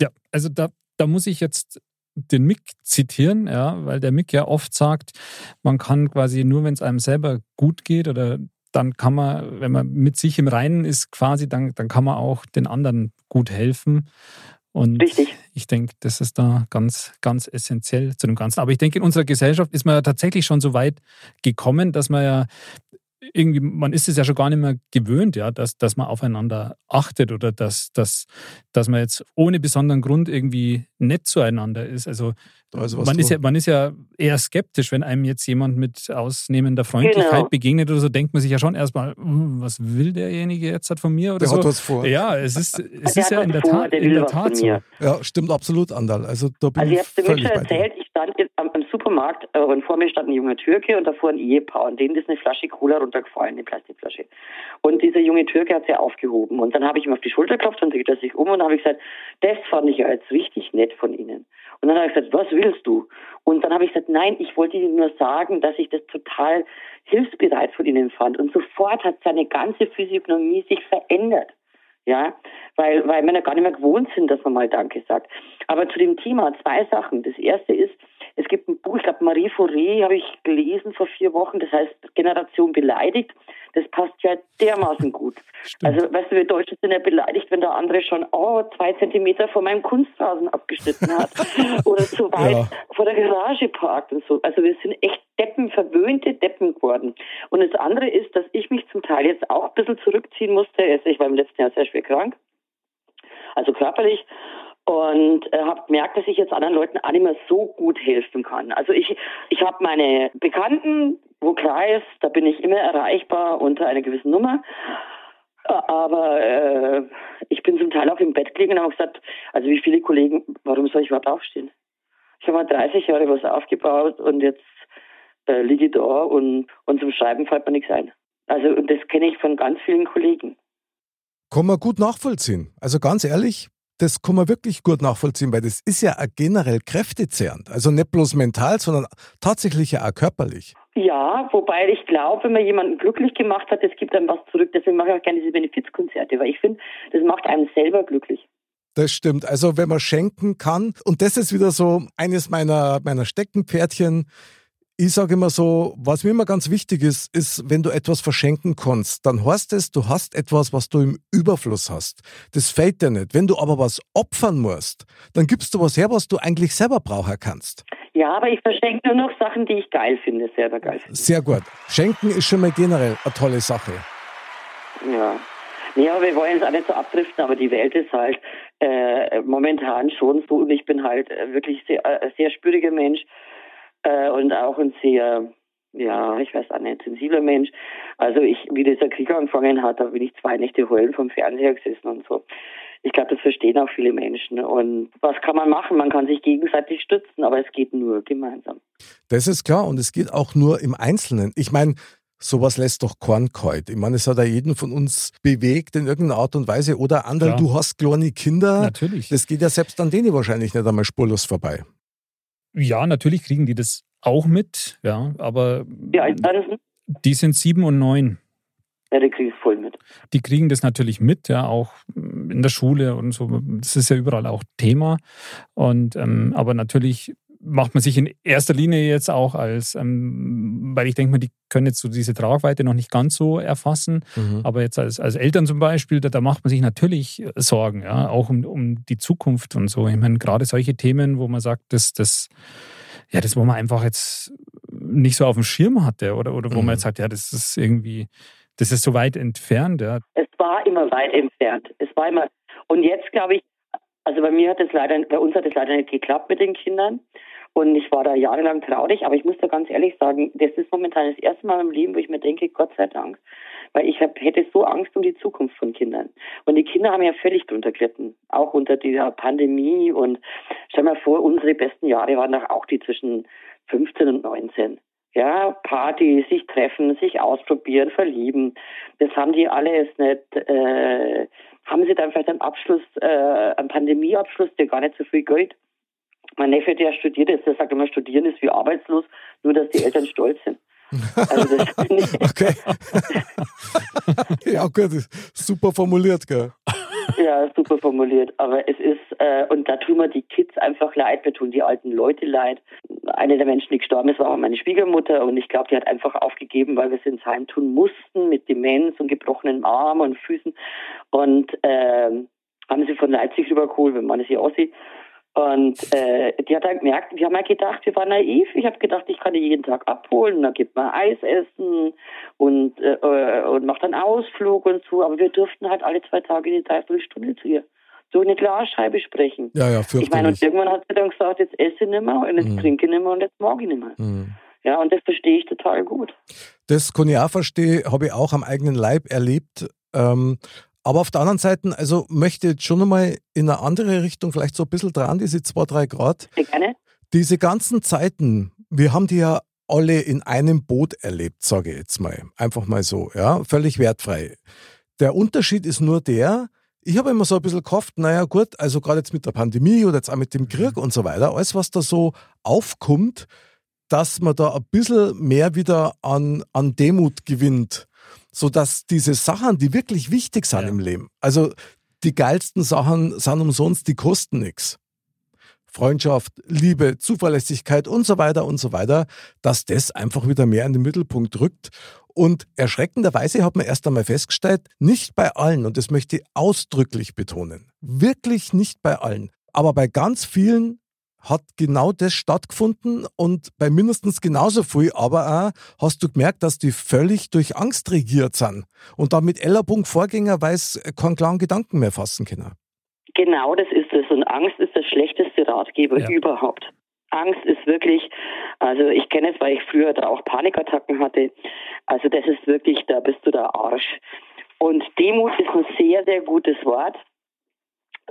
Ja, also da, da muss ich jetzt den Mick zitieren, ja, weil der Mick ja oft sagt, man kann quasi nur, wenn es einem selber gut geht oder dann kann man, wenn man mit sich im Reinen ist, quasi, dann, dann kann man auch den anderen gut helfen. Und Richtig. ich denke, das ist da ganz, ganz essentiell zu dem Ganzen. Aber ich denke, in unserer Gesellschaft ist man ja tatsächlich schon so weit gekommen, dass man ja irgendwie, man ist es ja schon gar nicht mehr gewöhnt, ja, dass, dass man aufeinander achtet oder dass, dass, dass man jetzt ohne besonderen Grund irgendwie nett zueinander ist. Also, was man, ist ja, man ist ja eher skeptisch, wenn einem jetzt jemand mit ausnehmender Freundlichkeit Genau. begegnet oder so, denkt man sich ja schon erstmal, "Hm, was will derjenige jetzt halt von mir oder Der so. hat was vor. Ja, es ist, es Der ist hat ja in der vor, Tat, der in der Tat so. mir. Ja, stimmt absolut, Andal. Also da bin Also ich ich habe dir völlig schon bei dir. erzählt, ich stand jetzt am, am Supermarkt äh, und vor mir stand ein junger Türke und davor ein Ehepaar und denen ist eine Flasche Cola runtergefallen, eine Plastikflasche. Und dieser junge Türke hat sie aufgehoben und dann habe ich ihm auf die Schulter geklopft und dreht er sich um und habe ich gesagt, das fand ich ja jetzt richtig nett von Ihnen. Und dann habe ich gesagt, was willst du? Und dann habe ich gesagt, nein, ich wollte Ihnen nur sagen, dass ich das total hilfsbereit von Ihnen fand. Und sofort hat seine ganze Physiognomie sich verändert. Ja, weil, weil Männer gar nicht mehr gewohnt sind, dass man mal Danke sagt. Aber zu dem Thema zwei Sachen. Das erste ist, es gibt ein Buch, ich glaube Marie Fauré habe ich gelesen vor vier Wochen, das heißt Generation beleidigt. Das passt ja dermaßen gut. Stimmt. Also, weißt du, wir Deutsche sind ja beleidigt, wenn der andere schon oh, zwei Zentimeter vor meinem Kunstrasen abgeschnitten hat *laughs* oder zu weit Ja. vor der Garage parkt und so. Also wir sind echt Deppen, verwöhnte Deppen geworden. Und das andere ist, dass ich mich zum Teil jetzt auch ein bisschen zurückziehen musste. Also ich war im letzten Jahr sehr schwer krank, also körperlich. Und äh, habe gemerkt, dass ich jetzt anderen Leuten auch nicht mehr so gut helfen kann. Also ich, ich habe meine Bekannten, wo Kreis, da bin ich immer erreichbar unter einer gewissen Nummer. Aber äh, ich bin zum Teil auch im Bett gelegen und habe gesagt, also wie viele Kollegen, warum soll ich überhaupt aufstehen? Ich habe mal 30 Jahre was aufgebaut und jetzt äh, liege ich da und, und zum Schreiben fällt mir nichts ein. Also und das kenne ich von ganz vielen Kollegen. Kann man gut nachvollziehen. Also ganz ehrlich, das kann man wirklich gut nachvollziehen, weil das ist ja auch generell kräftezehrend. Also nicht bloß mental, sondern tatsächlich ja auch körperlich. Ja, wobei ich glaube, wenn man jemanden glücklich gemacht hat, es gibt einem was zurück. Deswegen mache ich auch gerne diese Benefizkonzerte, weil ich finde, das macht einen selber glücklich. Das stimmt. Also wenn man schenken kann, und das ist wieder so eines meiner, meiner Steckenpferdchen. Ich sage immer so, was mir immer ganz wichtig ist, ist, wenn du etwas verschenken kannst, dann heißt es, du hast etwas, was du im Überfluss hast. Das fällt dir nicht. Wenn du aber was opfern musst, dann gibst du was her, was du eigentlich selber brauchen kannst. Ja, aber ich verschenke nur noch Sachen, die ich geil finde, selber geil finde. Sehr gut. Schenken ist schon mal generell eine tolle Sache. Ja. Aber wir wollen es auch nicht so abdriften, aber die Welt ist halt äh, momentan schon so und ich bin halt äh, wirklich sehr, äh, sehr spüriger Mensch äh, und auch ein sehr, ja, ich weiß auch nicht, sensibler Mensch. Also ich, wie dieser Krieg angefangen hat, da bin ich zwei Nächte heulen vom Fernseher gesessen und so. Ich glaube, das verstehen auch viele Menschen. Und was kann man machen? Man kann sich gegenseitig stützen, aber es geht nur gemeinsam. Das ist klar und es geht auch nur im Einzelnen. Ich meine, sowas lässt doch keinen kalt. Ich meine, es hat ja jeden von uns bewegt in irgendeiner Art und Weise. Oder andere, du hast kleine Kinder. Natürlich. Das geht ja selbst an denen wahrscheinlich nicht einmal spurlos vorbei. Ja, natürlich kriegen die das auch mit, ja, aber Wie alt waren sie? die sind sieben und neun. Ja, die kriege ich voll mit. Die kriegen das natürlich mit, ja, auch in der Schule und so. Das ist ja überall auch Thema. Und ähm, aber natürlich macht man sich in erster Linie jetzt auch als, ähm, weil ich denke mal, die können jetzt so diese Tragweite noch nicht ganz so erfassen. Mhm. Aber jetzt als, als Eltern zum Beispiel, da, da macht man sich natürlich Sorgen, ja, auch um, um die Zukunft und so. Ich meine, gerade solche Themen, wo man sagt, das, das, ja, das, wo man einfach jetzt nicht so auf dem Schirm hatte oder, oder wo Mhm. man jetzt sagt, ja, das ist irgendwie, das ist so weit entfernt, ja. Es war immer weit entfernt. Es war immer. Und jetzt glaube ich, also bei mir hat es leider, bei uns hat es leider nicht geklappt mit den Kindern. Und ich war da jahrelang traurig, aber ich muss da ganz ehrlich sagen, das ist momentan das erste Mal im Leben, wo ich mir denke, Gott sei Dank. Weil ich hab, hätte so Angst um die Zukunft von Kindern. Und die Kinder haben ja völlig drunter gelitten. Auch unter dieser Pandemie. Und stell mal vor, unsere besten Jahre waren doch auch die zwischen 15 und 19. Ja, Party, sich treffen, sich ausprobieren, verlieben. Das haben die alles nicht, äh, haben sie dann vielleicht am Abschluss, äh, am Pandemieabschluss, der gar nicht so viel Geld. Mein Neffe, der studiert ist, der sagt immer, studieren ist wie arbeitslos, nur dass die Eltern stolz sind. Also das *laughs* Okay. ja, gut, super formuliert, gell? ja, super formuliert. Aber es ist, äh, und da tun wir die Kids einfach leid, wir tun die alten Leute leid. Eine der Menschen, die gestorben ist, war meine Schwiegermutter und ich glaube, die hat einfach aufgegeben, weil wir es ins Heim tun mussten mit Demenz und gebrochenen Armen und Füßen. Und ähm, haben sie von Leipzig rübergeholt, wenn man es hier aussieht. Und äh, die hat dann gemerkt, wir haben ja gedacht, wir waren naiv. Ich habe gedacht, ich kann die jeden Tag abholen dann gibt man Eis essen und, äh, äh, und macht dann Ausflug und so. Aber wir durften halt alle zwei Tage eine Dreiviertelstunde zu ihr so eine Glasscheibe sprechen. Ja, ja, Ich meine, und irgendwann hat sie dann gesagt, jetzt esse ich nicht mehr und jetzt Mhm. trinke ich nicht mehr und jetzt mag ich nicht mehr. Mhm. Ja, und das verstehe ich total gut. Das kann ich auch verstehen, habe ich auch am eigenen Leib erlebt. Ähm, aber auf der anderen Seite, also möchte ich jetzt schon einmal in eine andere Richtung, vielleicht so ein bisschen dran, diese zwei, drei Grad. Sehr gerne. Diese ganzen Zeiten, wir haben die ja alle in einem Boot erlebt, sage ich jetzt mal. Einfach mal so, ja, völlig wertfrei. Der Unterschied ist nur der, ich habe immer so ein bisschen gehofft, naja gut, also gerade jetzt mit der Pandemie oder jetzt auch mit dem Krieg und so weiter, alles was da so aufkommt, dass man da ein bisschen mehr wieder an, an Demut gewinnt, sodass diese Sachen, die wirklich wichtig sind Ja. im Leben, also die geilsten Sachen sind umsonst, die kosten nichts. Freundschaft, Liebe, Zuverlässigkeit und so weiter und so weiter, dass das einfach wieder mehr in den Mittelpunkt rückt. Und erschreckenderweise hat man erst einmal festgestellt, nicht bei allen, und das möchte ich ausdrücklich betonen, wirklich nicht bei allen, aber bei ganz vielen hat genau das stattgefunden und bei mindestens genauso viel, aber auch hast du gemerkt, dass die völlig durch Angst regiert sind und damit Ellerpunkt Vorgänger, weil es keinen klaren Gedanken mehr fassen können. Genau das ist es. Und Angst ist der schlechteste Ratgeber Ja. überhaupt. Angst ist wirklich, also ich kenne es, weil ich früher da auch Panikattacken hatte. Also das ist wirklich, da bist du der Arsch. Und Demut ist ein sehr, sehr gutes Wort,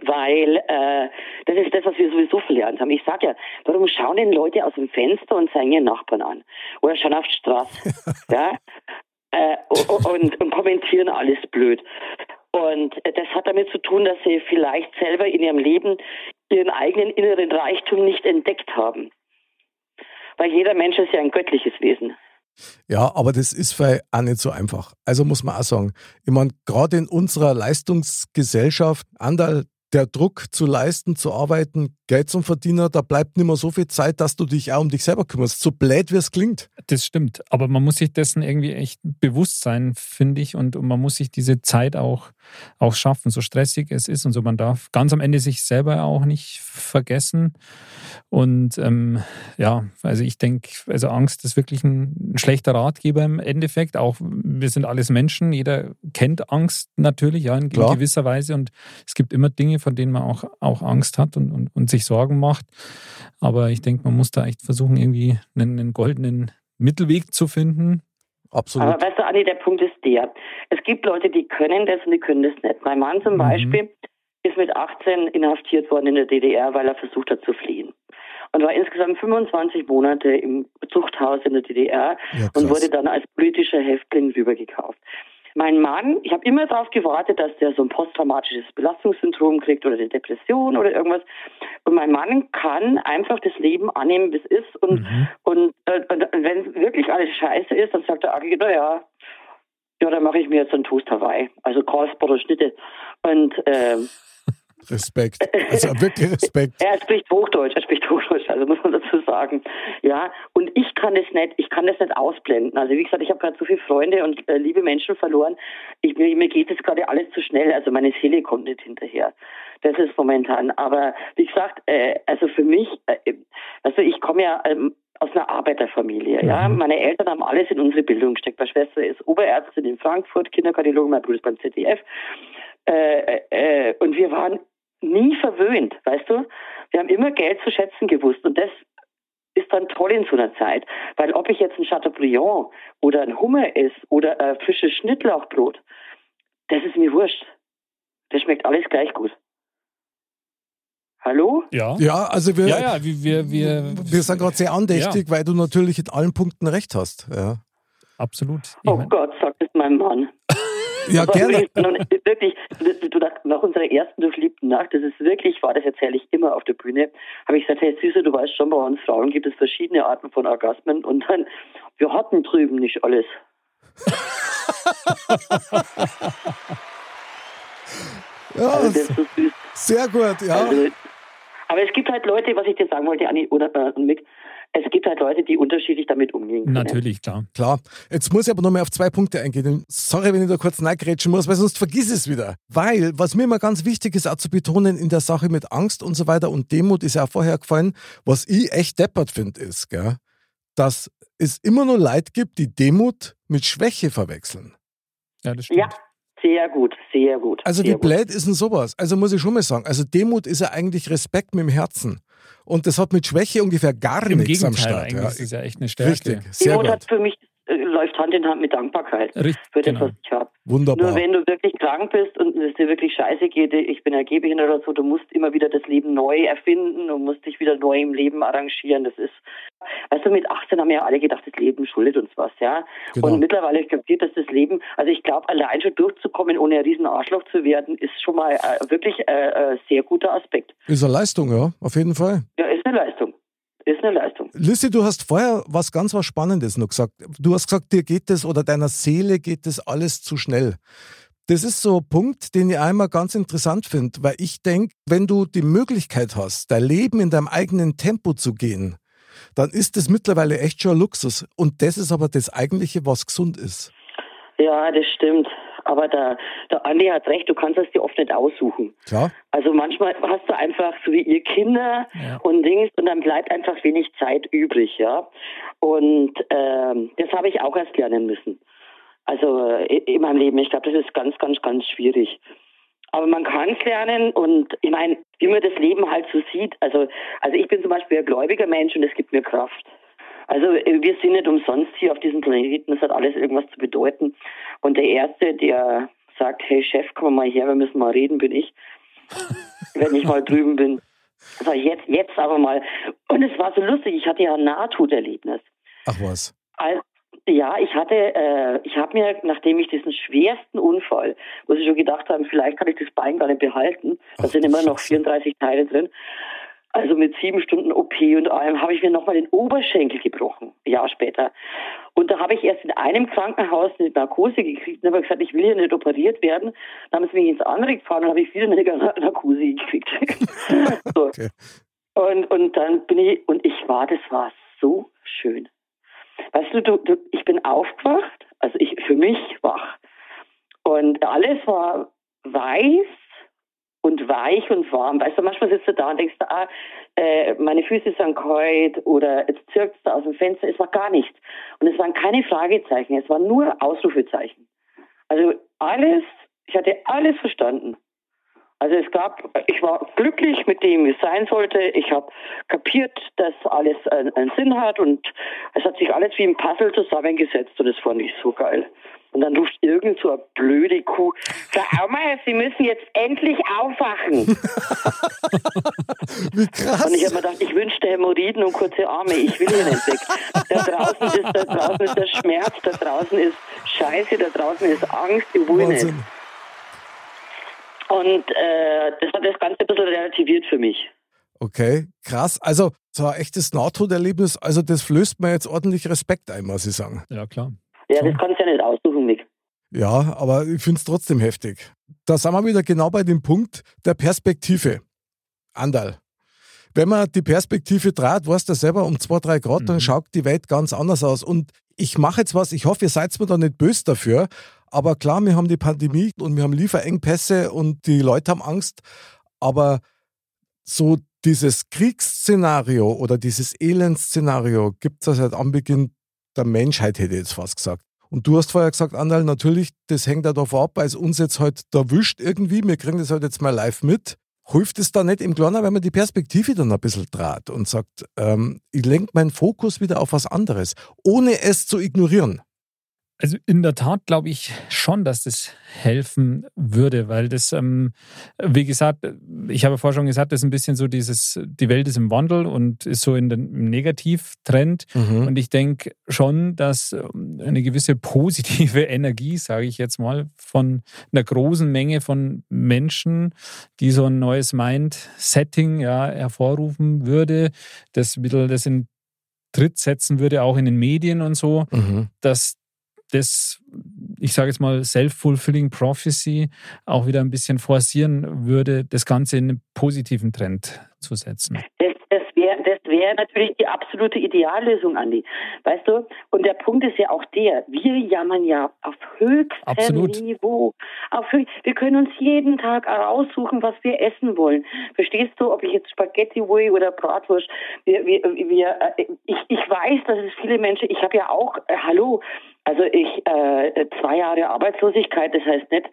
weil äh, das ist das, was wir sowieso verlernt haben. Ich sage ja, warum schauen denn Leute aus dem Fenster und zeigen ihren Nachbarn an? Oder schauen auf die Straße? *laughs* ja? Äh, und, und kommentieren alles blöd. Und äh, das hat damit zu tun, dass sie vielleicht selber in ihrem Leben ihren eigenen inneren Reichtum nicht entdeckt haben. Weil jeder Mensch ist ja ein göttliches Wesen. Ja, aber das ist vielleicht auch nicht so einfach. Also muss man auch sagen, ich meine, gerade in unserer Leistungsgesellschaft, Andal, der Druck zu leisten, zu arbeiten, Geld zum Verdienen, da bleibt nicht mehr so viel Zeit, dass du dich auch um dich selber kümmerst. So blöd, wie es klingt. Das stimmt. Aber man muss sich dessen irgendwie echt bewusst sein, finde ich. Und, und man muss sich diese Zeit auch, auch schaffen, so stressig es ist und so. Man darf ganz am Ende sich selber auch nicht vergessen. Und ähm, ja, also ich denke, also Angst ist wirklich ein, ein schlechter Ratgeber im Endeffekt. Auch wir sind alles Menschen. Jeder kennt Angst natürlich, ja, in, in gewisser Weise. Und es gibt immer Dinge, von denen man auch, auch Angst hat und, und, und sich Sorgen macht. Aber ich denke, man muss da echt versuchen, irgendwie einen, einen goldenen Mittelweg zu finden. Absolut. Aber weißt du, Anni, der Punkt ist der. Es gibt Leute, die können das und die können das nicht. Mein Mann zum Mhm. Beispiel ist mit 18 inhaftiert worden in der DDR, weil er versucht hat zu fliehen. Und war insgesamt 25 Monate im Zuchthaus in der DDR ja, und wurde dann als politischer Häftling rübergekauft. Mein Mann, ich habe immer darauf gewartet, dass der so ein posttraumatisches Belastungssyndrom kriegt oder eine Depression oder irgendwas. Und mein Mann kann einfach das Leben annehmen, wie es ist. Und, mhm. und, äh, und wenn wirklich alles scheiße ist, dann sagt er, naja, ja, dann mache ich mir jetzt einen Toast Hawaii, also Karlsbader Schnitte. Und äh, Respekt. Also wirklich Respekt. *laughs* er spricht Hochdeutsch, er spricht Hochdeutsch, also muss man dazu sagen. Ja, und ich kann das nicht, ich kann das nicht ausblenden. Also wie gesagt, ich habe gerade so viele Freunde und äh, liebe Menschen verloren. Ich, mir, mir geht das gerade alles zu schnell, also meine Seele kommt nicht hinterher. Das ist momentan. Aber wie gesagt, äh, also für mich, äh, also ich komme ja ähm, aus einer Arbeiterfamilie. Mhm. Ja, meine Eltern haben alles in unsere Bildung gesteckt. Meine Schwester ist Oberärztin in Frankfurt, Kinderkardiologin, mein Bruder ist beim ZDF. Äh, äh, und wir waren nie verwöhnt, weißt du? Wir haben immer Geld zu schätzen gewusst und das ist dann toll in so einer Zeit, weil ob ich jetzt ein Chateaubriand oder ein Hummer esse oder ein frisches Schnittlauchbrot, das ist mir wurscht. Das schmeckt alles gleich gut. Hallo? Ja. Ja, also wir, ja, ja, wir, wir, wir sind gerade sehr andächtig, ja. weil du natürlich in allen Punkten recht hast. Ja. Absolut. Ich oh mein... Gott, sagt es mein Mann. *laughs* Ja, gerne. Wirklich, nach unserer ersten durchliebten Nacht, das ist wirklich war, das erzähle ich immer auf der Bühne, habe ich gesagt, hey Süße, du weißt schon, bei uns Frauen gibt es verschiedene Arten von Orgasmen und dann, wir hatten drüben nicht alles. *laughs* ja, also das ist so süß. sehr gut, ja. Also, aber es gibt halt Leute, was ich dir sagen wollte, Anni oder äh, Mick, es gibt halt Leute, die unterschiedlich damit umgehen können. Natürlich, klar. Klar. Jetzt muss ich aber noch mal auf zwei Punkte eingehen. Sorry, wenn ich da kurz neigrätschen muss, weil sonst vergiss es wieder. Weil, was mir immer ganz wichtig ist, auch zu betonen in der Sache mit Angst und so weiter und Demut ist ja auch vorher gefallen, was ich echt deppert finde, ist, gell, dass es immer nur Leid gibt, die Demut mit Schwäche verwechseln. Ja, das stimmt. Ja. Sehr gut, sehr gut. Also sehr wie blöd ist denn sowas? Also muss ich schon mal sagen, also Demut ist ja eigentlich Respekt mit dem Herzen. Und das hat mit Schwäche ungefähr gar Im nichts Gegenteil, am Start. Eigentlich ja. ist es ja echt eine Stärke. Richtig, sehr Demut gut. hat für mich äh, läuft Hand in Hand mit Dankbarkeit Richtig, für das, genau. was ich habe. Wunderbar. Nur wenn du wirklich krank bist und es dir wirklich scheiße geht, ich bin gehbehindert oder so, du musst immer wieder das Leben neu erfinden und musst dich wieder neu im Leben arrangieren. Das ist, weißt du, mit 18 haben ja alle gedacht, das Leben schuldet uns was, ja. Genau. Und mittlerweile kapiert, dass das Leben, also ich glaube, allein schon durchzukommen, ohne ein riesen Arschloch zu werden, ist schon mal äh, wirklich äh, äh, sehr guter Aspekt. Ist eine Leistung, ja, auf jeden Fall. Ja, ist eine Leistung ist eine Leistung. Lissi, du hast vorher was ganz was Spannendes noch gesagt. Du hast gesagt, dir geht es oder deiner Seele geht es alles zu schnell. Das ist so ein Punkt, den ich einmal ganz interessant finde, weil ich denke, wenn du die Möglichkeit hast, dein Leben in deinem eigenen Tempo zu gehen, dann ist das mittlerweile echt schon ein Luxus. Und das ist aber das Eigentliche, was gesund ist. Ja, das stimmt. Aber der, der Andi hat recht, du kannst es dir oft nicht aussuchen. Klar. Also manchmal hast du einfach so wie ihr Kinder Ja. und Dings und dann bleibt einfach wenig Zeit übrig, ja. Und ähm, das habe ich auch erst lernen müssen. Also äh, in meinem Leben. Ich glaube, das ist ganz, ganz, ganz schwierig. Aber man kann es lernen und ich meine, wie man das Leben halt so sieht. Also, also ich bin zum Beispiel ein gläubiger Mensch und es gibt mir Kraft. Also äh, wir sind nicht umsonst hier auf diesem Planeten, es hat alles irgendwas zu bedeuten. Und der Erste, der sagt, hey Chef, komm mal her, wir müssen mal reden, bin ich. *laughs* Wenn ich mal drüben bin. Ich, jetzt, jetzt aber mal. Und es war so lustig, ich hatte ja ein Nahtoderlebnis. Ach was. Al- Ja, ich hatte, äh, ich habe mir, nachdem ich diesen schwersten Unfall, wo sie schon gedacht haben, vielleicht kann ich das Bein gar nicht behalten, da sind immer noch Scheiße. 34 Teile drin, also mit sieben Stunden OP und allem, habe ich mir nochmal den Oberschenkel gebrochen, ein Jahr später. Und da habe ich erst in einem Krankenhaus eine Narkose gekriegt und habe gesagt, ich will hier nicht operiert werden. Dann haben sie mich ins andere gefahren und habe ich wieder eine Narkose gekriegt. *laughs* so. Okay. Und, und dann bin ich, und ich war, das war so schön. Weißt du, du, du ich bin aufgewacht, also ich für mich wach. Und alles war weiß und weich und warm. Weißt du, manchmal sitzt du da und denkst, ah, äh, meine Füße sind kalt oder jetzt zirkt es da aus dem Fenster. Es war gar nichts. Und es waren keine Fragezeichen, es waren nur Ausrufezeichen. Also alles, ich hatte alles verstanden. Also es gab, ich war glücklich mit dem, wie es sein sollte. Ich habe kapiert, dass alles einen, einen Sinn hat und es hat sich alles wie ein Puzzle zusammengesetzt und das fand ich so geil. Und dann ruft irgend so eine blöde Kuh, Frau Aumeier, Sie müssen jetzt endlich aufwachen. *laughs* Wie krass. Und ich habe mir gedacht, ich wünschte Hämorrhoiden und kurze Arme. Ich will hier nicht weg. Da draußen ist, da draußen ist der Schmerz, da draußen ist Scheiße, da draußen ist Angst, ich will nicht. Wahnsinn. Und äh, das hat das Ganze ein bisschen relativiert für mich. Okay, krass. Also, so ein echtes Nahtoderlebnis, also das flößt mir jetzt ordentlich Respekt ein, muss ich sagen. Ja, klar. Ja, das kannst du ja nicht aussuchen. Ja, aber ich finde es trotzdem heftig. Da sind wir wieder genau bei dem Punkt der Perspektive. Andal. Wenn man die Perspektive dreht, weißt du selber, um zwei, drei Grad, dann Mhm. schaut die Welt ganz anders aus. Und ich mache jetzt was, ich hoffe, ihr seid mir da nicht böse dafür, aber klar, wir haben die Pandemie und wir haben Lieferengpässe und die Leute haben Angst, aber so dieses Kriegsszenario oder dieses Elendsszenario gibt es ja seit Anbeginn der Menschheit, hätte ich jetzt fast gesagt. Und du hast vorher gesagt, Andal, natürlich, das hängt ja davon ab, weil es uns jetzt halt erwischt irgendwie. Wir kriegen das halt jetzt mal live mit. Hilft es da nicht im Kleinen, wenn man die Perspektive dann ein bisschen draht und sagt, ähm, ich lenke meinen Fokus wieder auf was anderes, ohne es zu ignorieren? Also in der Tat glaube ich schon, dass das helfen würde, weil das, ähm, wie gesagt, ich habe vorher schon gesagt, das ist ein bisschen so dieses, die Welt ist im Wandel und ist so in den, im Negativtrend. Mhm. Und ich denke schon, dass ähm, eine gewisse positive *laughs* Energie, sage ich jetzt mal, von einer großen Menge von Menschen, die so ein neues Mind-Setting ja, hervorrufen würde, das das in Tritt setzen würde, auch in den Medien und so, Mhm. dass das, ich sage jetzt mal, Self-Fulfilling Prophecy auch wieder ein bisschen forcieren würde, das Ganze in einen positiven Trend zu setzen. Das, das wäre das wär natürlich die absolute Ideallösung, Andi. Weißt du? Und der Punkt ist ja auch der, wir jammern ja auf höchstem Absolut. Niveau. Auf wir können uns jeden Tag raussuchen, was wir essen wollen. Verstehst du, ob ich jetzt Spaghetti will oder Bratwurst? Wir, wir, wir, äh, ich, ich weiß, dass es viele Menschen, ich habe ja auch, äh, hallo, also ich, äh, zwei Jahre Arbeitslosigkeit, das heißt nicht,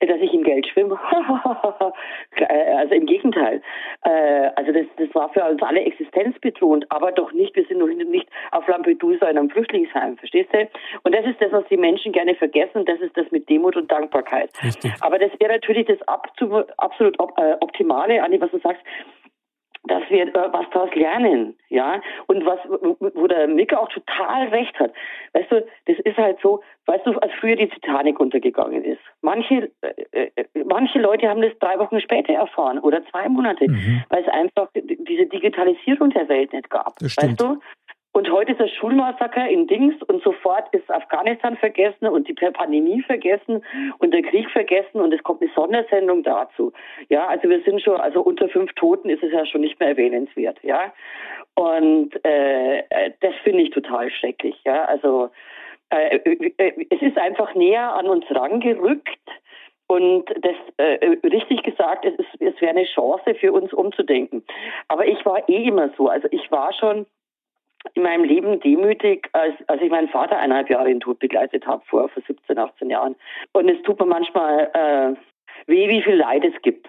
dass ich im Geld schwimme. *laughs* Äh, also im Gegenteil. Äh, also das, das war für uns alle existenzbedrohend, aber doch nicht, wir sind noch nicht auf Lampedusa in einem Flüchtlingsheim, verstehst du? Und das ist das, was die Menschen gerne vergessen, das ist das mit Demut und Dankbarkeit. Richtig. Aber das wäre natürlich das absolut, äh, Optimale, Anni, was du sagst, dass wir äh, was daraus lernen, ja, und was, wo der Mick auch total recht hat. Weißt du, das ist halt so, weißt du, als früher die Titanic untergegangen ist. Manche, äh, äh, manche Leute haben das drei Wochen später erfahren oder zwei Monate, Mhm. weil es einfach diese Digitalisierung der Welt nicht gab. Das stimmt. Weißt du? Und heute ist das Schulmassaker in Dings und sofort ist Afghanistan vergessen und die Pandemie vergessen und der Krieg vergessen und es kommt eine Sondersendung dazu. Ja, also wir sind schon, also unter fünf Toten ist es ja schon nicht mehr erwähnenswert, ja. Und äh, äh, das finde ich total schrecklich, ja. Also äh, äh, es ist einfach näher an uns rangerückt. Und das äh, richtig gesagt, es, es wäre eine Chance für uns umzudenken. Aber ich war eh immer so. Also ich war schon in meinem Leben demütig, als, als ich meinen Vater eineinhalb Jahre in Tod begleitet habe, vor, vor 17, 18 Jahren. Und es tut mir manchmal äh, weh, wie viel Leid es gibt.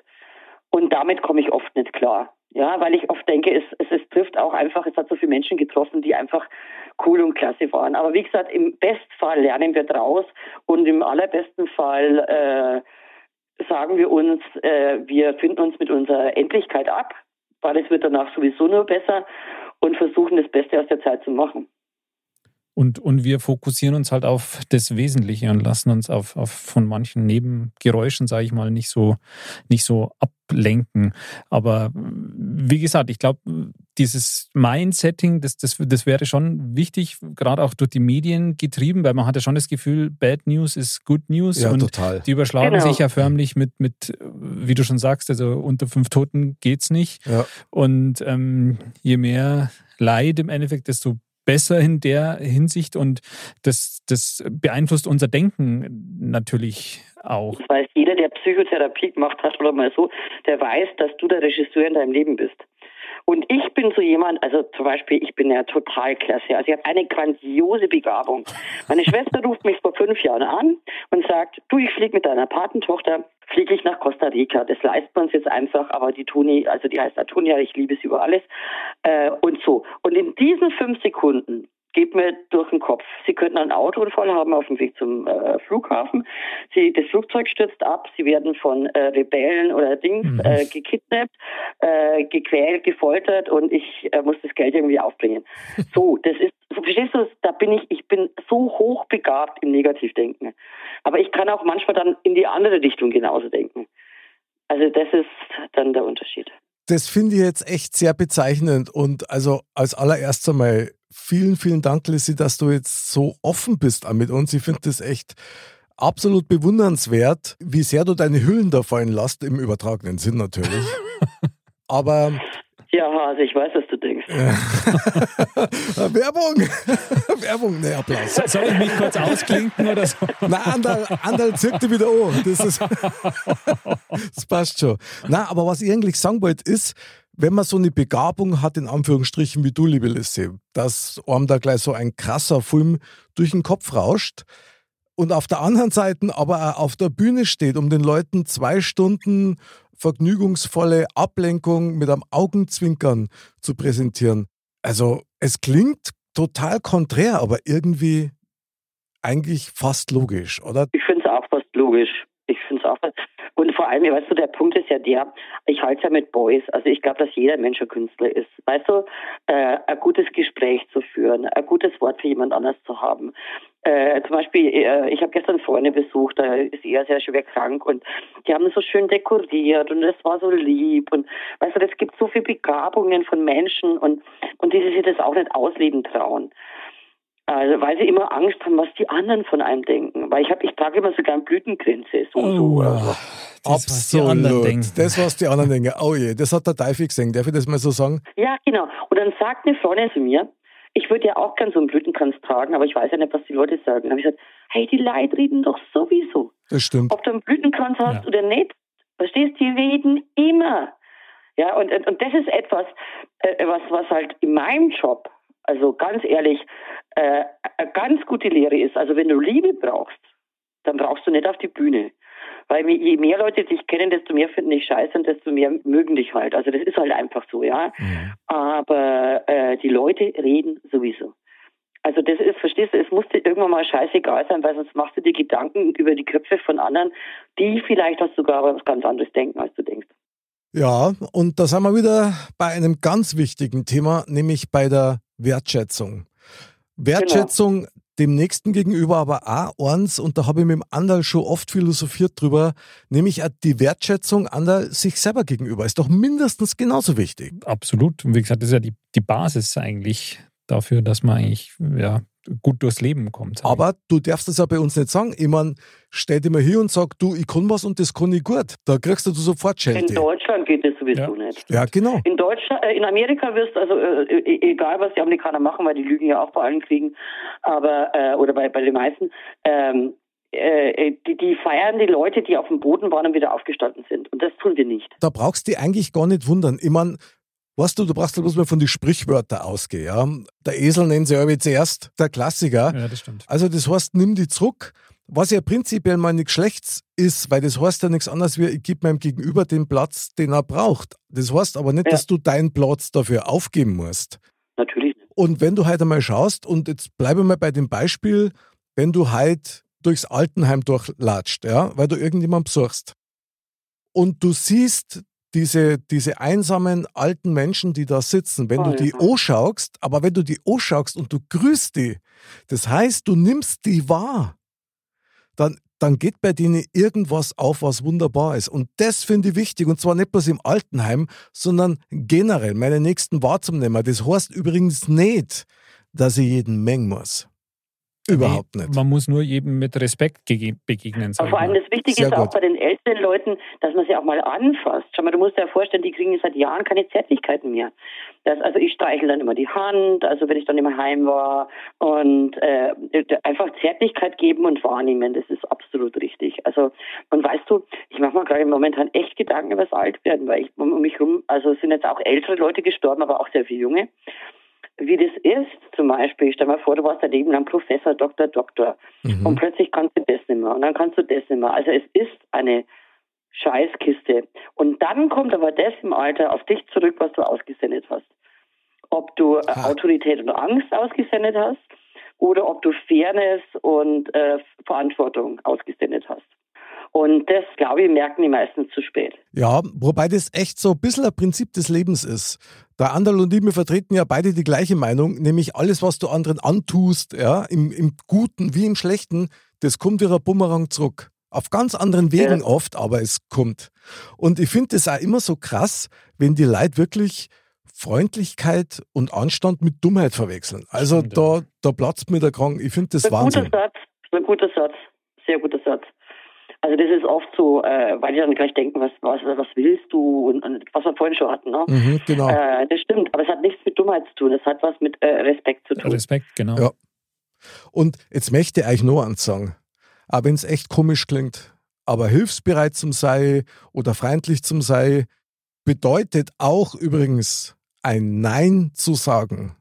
Und damit komme ich oft nicht klar. Ja, weil ich oft denke, es, es, es trifft auch einfach, es hat so viele Menschen getroffen, die einfach cool und klasse waren. Aber wie gesagt, im Bestfall lernen wir draus und im allerbesten Fall äh, sagen wir uns, äh, wir finden uns mit unserer Endlichkeit ab, weil es wird danach sowieso nur besser und versuchen das Beste aus der Zeit zu machen. Und, und wir fokussieren uns halt auf das Wesentliche und lassen uns auf, auf von manchen Nebengeräuschen, sage ich mal, nicht so, nicht so ablenken. Aber wie gesagt, ich glaube, dieses Mindsetting, das, das, das wäre schon wichtig, gerade auch durch die Medien getrieben, weil man hat ja schon das Gefühl, Bad News ist Good News. Ja, und total. die überschlagen Genau. sich ja förmlich mit, mit, wie du schon sagst, also unter fünf Toten geht's nicht. Ja. Und ähm, je mehr Leid im Endeffekt, desto besser in der Hinsicht und das, das beeinflusst unser Denken natürlich auch. Das weiß jeder, der Psychotherapie gemacht hat oder mal so, der weiß, dass du der Regisseur in deinem Leben bist. Und ich bin so jemand, also zum Beispiel, ich bin ja total klasse. Also ich habe eine grandiose Begabung. Meine Schwester ruft mich vor fünf Jahren an und sagt, du, ich fliege mit deiner Patentochter, fliege ich nach Costa Rica. Das leisten wir uns jetzt einfach, aber die Toni, also die heißt Antonia, ich liebe sie über alles. Äh, und so. Und in diesen fünf Sekunden geht mir durch den Kopf. Sie könnten einen Autounfall haben auf dem Weg zum äh, Flughafen. Sie, das Flugzeug stürzt ab. Sie werden von äh, Rebellen oder Dings mhm. äh, gekidnappt, äh, gequält, gefoltert und ich äh, muss das Geld irgendwie aufbringen. *laughs* So, das ist, verstehst du, da bin ich, ich bin so hochbegabt im Negativdenken. Aber ich kann auch manchmal dann in die andere Richtung genauso denken. Also das ist dann der Unterschied. Das finde ich jetzt echt sehr bezeichnend und also als allererst einmal vielen, vielen Dank, Lissy, dass du jetzt so offen bist mit uns. Ich finde das echt absolut bewundernswert, wie sehr du deine Hüllen da fallen lässt, im übertragenen Sinn natürlich. *laughs* Aber ja, also ich weiß, was du denkst. *laughs* Werbung! *laughs* Werbung, ne, Applaus. Soll ich mich kurz ausklinken oder so? Nein, Andal, Andal zirkte wieder an. Das, ist, das passt schon. Nein, aber was ich eigentlich sagen wollte, ist, wenn man so eine Begabung hat, in Anführungsstrichen, wie du, liebe Lissy, dass einem da gleich so ein krasser Film durch den Kopf rauscht und auf der anderen Seite aber auch auf der Bühne steht, um den Leuten zwei Stunden vergnügungsvolle Ablenkung mit einem Augenzwinkern zu präsentieren. Also es klingt total konträr, aber irgendwie eigentlich fast logisch, oder? Ich finde es auch fast logisch. Ich finde es auch. Und vor allem, weißt du, der Punkt ist ja der, ich halte es ja mit Boys. Also ich glaube, dass jeder Mensch ein Künstler ist. Weißt du, äh, ein gutes Gespräch zu führen, ein gutes Wort für jemand anders zu haben. Äh, zum Beispiel, äh, ich habe gestern Freunde besucht, da ist er sehr schwer krank und die haben so schön dekoriert und es war so lieb und weißt du, es gibt so viele Begabungen von Menschen und, und die sich das auch nicht ausleben trauen. Also, weil sie immer Angst haben, was die anderen von einem denken. Weil ich habe, ich trage immer sogar eine Blütengrenze. So, oh, so, also. Das, was die anderen denken. Das, was die anderen denken. Oh je, das hat der Teufel gesehen. Darf ich das mal so sagen? Ja, genau. Und dann sagt eine Freundin zu mir, ich würde ja auch gern so einen Blütenkranz tragen, aber ich weiß ja nicht, was die Leute sagen. Dann habe ich gesagt, hey, die Leute reden doch sowieso. Das stimmt. Ob du einen Blütenkranz hast ja. oder nicht, verstehst du, die reden immer. Ja, und, und das ist etwas, äh, was, was halt in meinem Job also ganz ehrlich, äh, eine ganz gute Lehre ist, also wenn du Liebe brauchst, dann brauchst du nicht auf die Bühne. Weil je mehr Leute dich kennen, desto mehr finden dich scheiße und desto mehr mögen dich halt. Also das ist halt einfach so, ja. Mhm. Aber äh, die Leute reden sowieso. Also das ist, verstehst du, es muss dir irgendwann mal scheißegal sein, weil sonst machst du dir Gedanken über die Köpfe von anderen, die vielleicht auch sogar was ganz anderes denken, als du denkst. Ja, und da sind wir wieder bei einem ganz wichtigen Thema, nämlich bei der Wertschätzung. Wertschätzung genau. dem Nächsten gegenüber, aber auch eins, und da habe ich mit dem Andal schon oft philosophiert drüber, nämlich auch die Wertschätzung Andal sich selber gegenüber ist doch mindestens genauso wichtig. Absolut. Und wie gesagt, das ist ja die, die Basis eigentlich dafür, dass man eigentlich ja, gut durchs Leben kommt. Aber du darfst das ja bei uns nicht sagen. Ich meine, stell dir mal hier und sag, du, ich kann was und das kann ich gut. Da kriegst du sofort Schelte. In Deutschland geht das sowieso ja. nicht. Ja, genau. In Deutschland, äh, in Amerika wirst du, also äh, e-, egal was die Amerikaner machen, weil die lügen ja auch bei allen Kriegen, aber, äh, oder bei, bei den meisten, ähm, äh, die, die, feiern die Leute, die auf dem Boden waren und wieder aufgestanden sind. Und das tun wir nicht. Da brauchst du dich eigentlich gar nicht wundern. Ich meine, Weißt du, du brauchst bloß mal von den Sprichwörtern ausgehen. Ja? Der Esel nennt sich aber zuerst der Klassiker. Ja, das stimmt. Also das heißt, nimm die zurück. Was ja prinzipiell mal nichts Schlechtes ist, weil das heißt ja nichts anderes wie, ich gebe meinem Gegenüber den Platz, den er braucht. Das heißt aber nicht, ja. dass du deinen Platz dafür aufgeben musst. Natürlich. Und wenn du heute mal schaust, und jetzt bleibe mal bei dem Beispiel, wenn du heute durchs Altenheim durchlatscht, ja, weil du irgendjemanden besuchst und du siehst diese, diese einsamen alten Menschen, die da sitzen, wenn oh, du die ja. anschaust, aber wenn du die anschaust und du grüßt die, das heißt, du nimmst die wahr, dann, dann geht bei denen irgendwas auf, was wunderbar ist. Und das finde ich wichtig. Und zwar nicht bloß im Altenheim, sondern generell meine Nächsten wahrzunehmen. Das heißt übrigens nicht, dass ich jeden mengen muss. Überhaupt nicht. Man muss nur jedem mit Respekt begegnen. Aber vor allem das Wichtige Sehr ist gut. auch bei den älteren Leuten, dass man sie auch mal anfasst. Schau mal, du musst dir ja vorstellen, die kriegen seit Jahren keine Zärtlichkeiten mehr. Das, also ich streichel dann immer die Hand, also wenn ich dann immer heim war und äh, einfach Zärtlichkeit geben und wahrnehmen, das ist absolut richtig. Also und weißt du, ich mache mir gerade momentan echt Gedanken über das Altwerden, weil ich um mich rum, also es sind jetzt auch ältere Leute gestorben, aber auch sehr viele junge wie das ist, zum Beispiel, stell mal vor, du warst dein Leben lang Professor, Doktor, Doktor mhm. und plötzlich kannst du das nicht mehr und dann kannst du das nicht mehr. Also es ist eine Scheißkiste. Und dann kommt aber das im Alter auf dich zurück, was du ausgesendet hast. ob du Ha. Autorität und Angst ausgesendet hast oder ob du Fairness und äh, Verantwortung ausgesendet hast. Und das, glaube ich, merken die meisten zu spät. Ja, wobei das echt so ein bisschen ein Prinzip des Lebens ist. Der Anderl und ich, wir vertreten ja beide die gleiche Meinung, nämlich alles, was du anderen antust, ja, im, im Guten wie im Schlechten, das kommt wieder Bumerang zurück. Auf ganz anderen Wegen Ja. oft, aber es kommt. Und ich finde es auch immer so krass, wenn die Leute wirklich Freundlichkeit und Anstand mit Dummheit verwechseln. Also Stimmt, da, da platzt mir der Krank. Ich finde das Das ein guter Wahnsinn. Satz. Ein guter Satz. Sehr guter Satz. Also das ist oft so, äh, weil die dann gleich denken, was, was, was willst du und, und was wir vorhin schon hatten. Ne? Mhm, genau. Äh, das stimmt, aber es hat nichts mit Dummheit zu tun. Es hat was mit äh, Respekt zu tun. Respekt, genau. Ja. Und jetzt möchte ich euch noch eins sagen. Auch wenn es echt komisch klingt, aber hilfsbereit zum sei oder freundlich zum sei, bedeutet auch übrigens ein Nein zu sagen.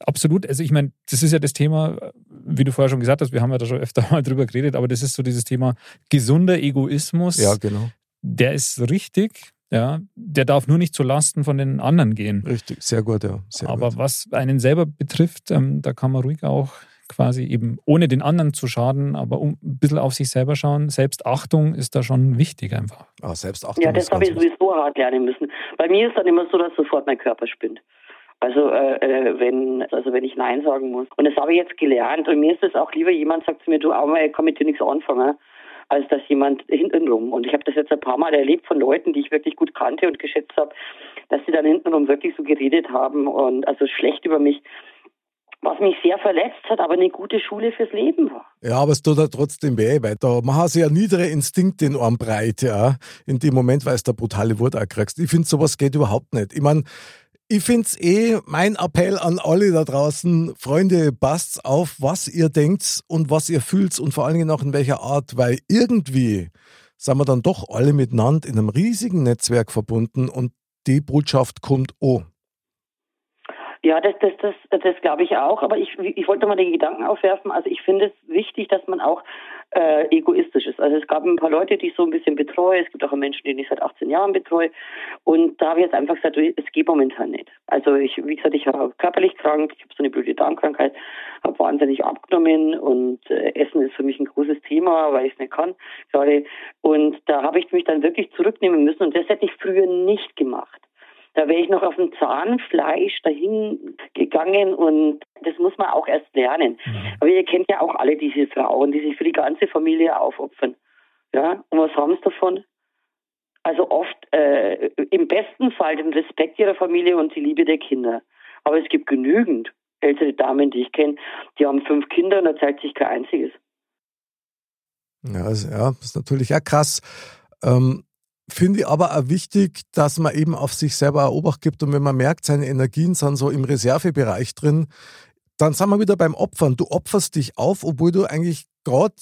Absolut. Also ich meine, das ist ja das Thema, wie du vorher schon gesagt hast, wir haben ja da schon öfter mal drüber geredet, aber das ist so dieses Thema gesunder Egoismus. Ja, genau. Der ist richtig, ja. Der darf nur nicht zu Lasten von den anderen gehen. Richtig. Sehr gut, ja. Sehr aber gut. was einen selber betrifft, ähm, da kann man ruhig auch quasi eben, ohne den anderen zu schaden, aber um ein bisschen auf sich selber schauen. Selbstachtung ist da schon wichtig einfach. Ah, Selbstachtung Ja, das habe ich sowieso hart lernen müssen. Bei mir ist dann immer so, dass sofort mein Körper spinnt. Also äh, äh, wenn also wenn ich Nein sagen muss. Und das habe ich jetzt gelernt. Und mir ist es auch lieber, jemand sagt zu mir, du Arme, ich kann mit dir nichts anfangen, als dass jemand hintenrum. Und ich habe das jetzt ein paar Mal erlebt von Leuten, die ich wirklich gut kannte und geschätzt habe, dass sie dann hintenrum wirklich so geredet haben und also schlecht über mich, was mich sehr verletzt hat, aber eine gute Schule fürs Leben war. Ja, aber es tut ja trotzdem weh, weil da machen sie ja niedere Instinkte in einem breit, ja. In dem Moment, weil es da brutale Wort auch kriegst. Ich finde, sowas geht überhaupt nicht. Ich meine, ich finde es eh mein Appell an alle da draußen, Freunde, passt auf, was ihr denkt und was ihr fühlt und vor allen Dingen auch in welcher Art, weil irgendwie sind wir dann doch alle miteinander in einem riesigen Netzwerk verbunden und die Botschaft kommt oh. Ja, das, das, das, das glaube ich auch. Aber ich, ich wollte mal den Gedanken aufwerfen. Also ich finde es wichtig, dass man auch äh, egoistisch ist. Also es gab ein paar Leute, die ich so ein bisschen betreue. Es gibt auch Menschen, die ich seit 18 Jahren betreue. Und da habe ich jetzt einfach gesagt, es geht momentan nicht. Also ich, wie gesagt, ich war körperlich krank, ich habe so eine blöde Darmkrankheit, habe wahnsinnig abgenommen und äh, Essen ist für mich ein großes Thema, weil ich es nicht kann gerade. Und da habe ich mich dann wirklich zurücknehmen müssen. Und das hätte ich früher nicht gemacht. Da wäre ich noch auf dem Zahnfleisch dahin gegangen und das muss man auch erst lernen. Aber ihr kennt ja auch alle diese Frauen, die sich für die ganze Familie aufopfern. Ja, und was haben sie davon? Also oft äh, im besten Fall den Respekt ihrer Familie und die Liebe der Kinder. Aber es gibt genügend ältere Damen, die ich kenne, die haben fünf Kinder und da zeigt sich kein einziges. Ja, also, ja, ist natürlich auch krass. Ähm, Finde ich aber auch wichtig, dass man eben auf sich selber Obacht gibt und wenn man merkt, seine Energien sind so im Reservebereich drin, dann sind wir wieder beim Opfern. Du opferst dich auf, obwohl du eigentlich gerade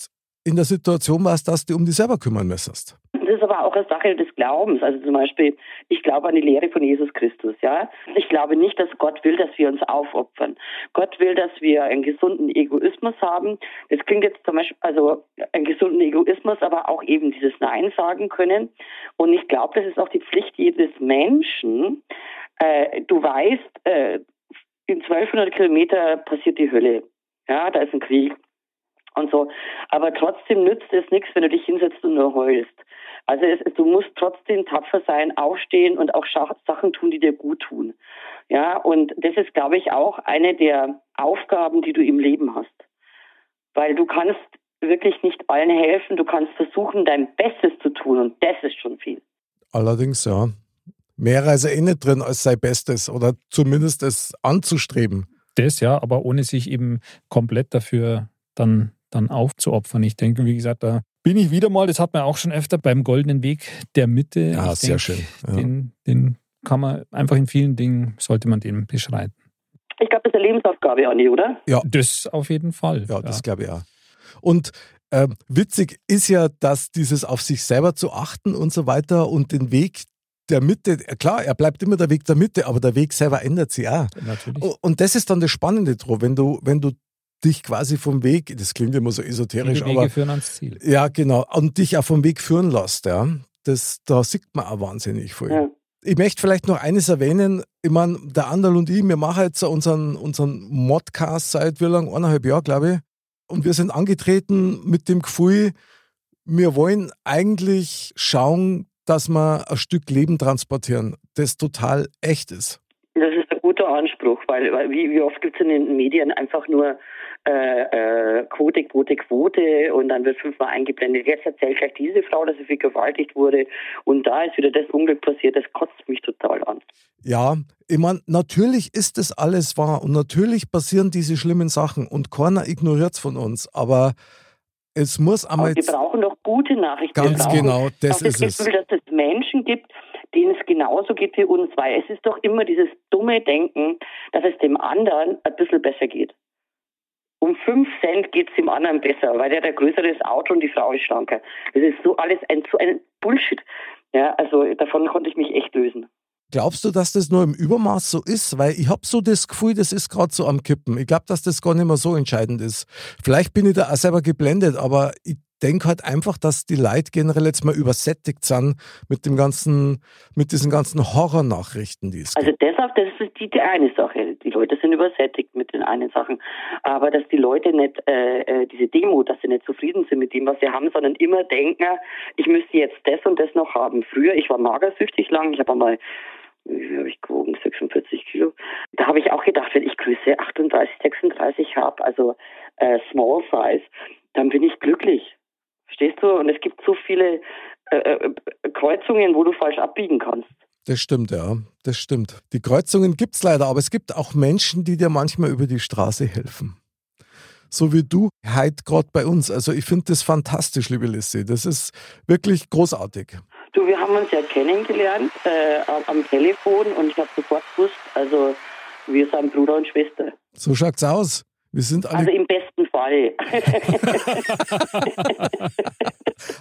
in der Situation warst, dass du um dich selber kümmern müsstest. Ist aber auch eine Sache des Glaubens. Also zum Beispiel, ich glaube an die Lehre von Jesus Christus, ja. Ich glaube nicht, dass Gott will, dass wir uns aufopfern. Gott will, dass wir einen gesunden Egoismus haben. Das klingt jetzt zum Beispiel, also einen gesunden Egoismus, aber auch eben dieses Nein sagen können. Und ich glaube, das ist auch die Pflicht jedes Menschen. Äh, du weißt, äh, in 1200 Kilometer passiert die Hölle. Ja, da ist ein Krieg und so. Aber trotzdem nützt es nichts, wenn du dich hinsetzt und nur heulst. Also es, du musst trotzdem tapfer sein, aufstehen und auch Sachen tun, die dir gut tun. Ja, und das ist, glaube ich, auch eine der Aufgaben, die du im Leben hast. Weil du kannst wirklich nicht allen helfen, du kannst versuchen, dein Bestes zu tun und das ist schon viel. Allerdings, ja. Mehr ist ja eh nicht drin als sein Bestes oder zumindest es anzustreben. Das ja, aber ohne sich eben komplett dafür dann, dann aufzuopfern. Ich denke, wie gesagt, da bin ich wieder mal, das hat man auch schon öfter beim goldenen Weg der Mitte. Ja, ich sehr denke, schön. Ja. Den, den kann man einfach in vielen Dingen, sollte man den beschreiten. Ich glaube, das ist eine Lebensaufgabe, Andi, oder? Ja. Das auf jeden Fall. Ja, das glaube ich auch. Und ähm, witzig ist ja, dass dieses auf sich selber zu achten und so weiter und den Weg der Mitte, klar, er bleibt immer der Weg der Mitte, aber der Weg selber ändert sich auch. Natürlich. Und das ist dann das Spannende, Dro, wenn du, wenn du dich quasi vom Weg, das klingt immer so esoterisch, Viele Wege aber führen ans Ziel. ja, genau, und dich auch vom Weg führen lässt, ja. Das, da sieht man auch wahnsinnig viel. Ja. Ich möchte vielleicht noch eines erwähnen. Ich meine, der Andal und ich, wir machen jetzt unseren, unseren Modcast seit wie lang? Eineinhalb Jahren, glaube ich. Und wir sind angetreten mit dem Gefühl, wir wollen eigentlich schauen, dass wir ein Stück Leben transportieren, das total echt ist. Das ist ein guter Anspruch, weil, weil wie, wie oft gibt es in den Medien einfach nur äh, äh, Quote, Quote, Quote und dann wird fünfmal eingeblendet. Jetzt erzählt gleich diese Frau, dass sie vergewaltigt wurde und da ist wieder das Unglück passiert. Das kotzt mich total an. Ja, ich meine, natürlich ist das alles wahr und natürlich passieren diese schlimmen Sachen und keiner ignoriert es von uns, aber es muss einmal. Aber wir brauchen doch gute Nachrichten. Ganz genau, das ist es. Gefühl, dass es Menschen gibt, denen es genauso geht wie uns, weil es ist doch immer dieses dumme Denken, dass es dem anderen ein bisschen besser geht. Um fünf Cent geht es dem anderen besser, weil der hat ein größeres Auto und die Frau ist schlanker. Das ist so alles ein, so ein Bullshit. Ja, also davon konnte ich mich echt lösen. Glaubst du, dass das nur im Übermaß so ist? Weil ich habe so das Gefühl, das ist gerade so am Kippen. Ich glaube, dass das gar nicht mehr so entscheidend ist. Vielleicht bin ich da auch selber geblendet, aber ich denke halt einfach, dass die Leute generell jetzt mal übersättigt sind mit dem ganzen, mit diesen ganzen Horrornachrichten, die es also gibt. Also deshalb, das ist die, die eine Sache. Die Leute sind übersättigt mit den einen Sachen. Aber dass die Leute nicht, äh, äh, diese Demo, dass sie nicht zufrieden sind mit dem, was sie haben, sondern immer denken, ich müsste jetzt das und das noch haben. Früher, ich war magersüchtig lang, ich habe einmal wie habe ich gewogen, 46 Kilo. Da habe ich auch gedacht, wenn ich Größe 38, 36 habe, also äh, Small Size, dann bin ich glücklich. Verstehst du? Und es gibt so viele äh, äh, Kreuzungen, wo du falsch abbiegen kannst. Das stimmt, ja. Das stimmt. Die Kreuzungen gibt es leider, aber es gibt auch Menschen, die dir manchmal über die Straße helfen. So wie du heute gerade bei uns. Also ich finde das fantastisch, liebe Lissy. Das ist wirklich großartig. Du, wir haben uns ja kennengelernt äh, am Telefon und ich habe sofort gewusst, also wir sind Bruder und Schwester. So schaut's aus. Wir sind alle also im besten Fall. *laughs*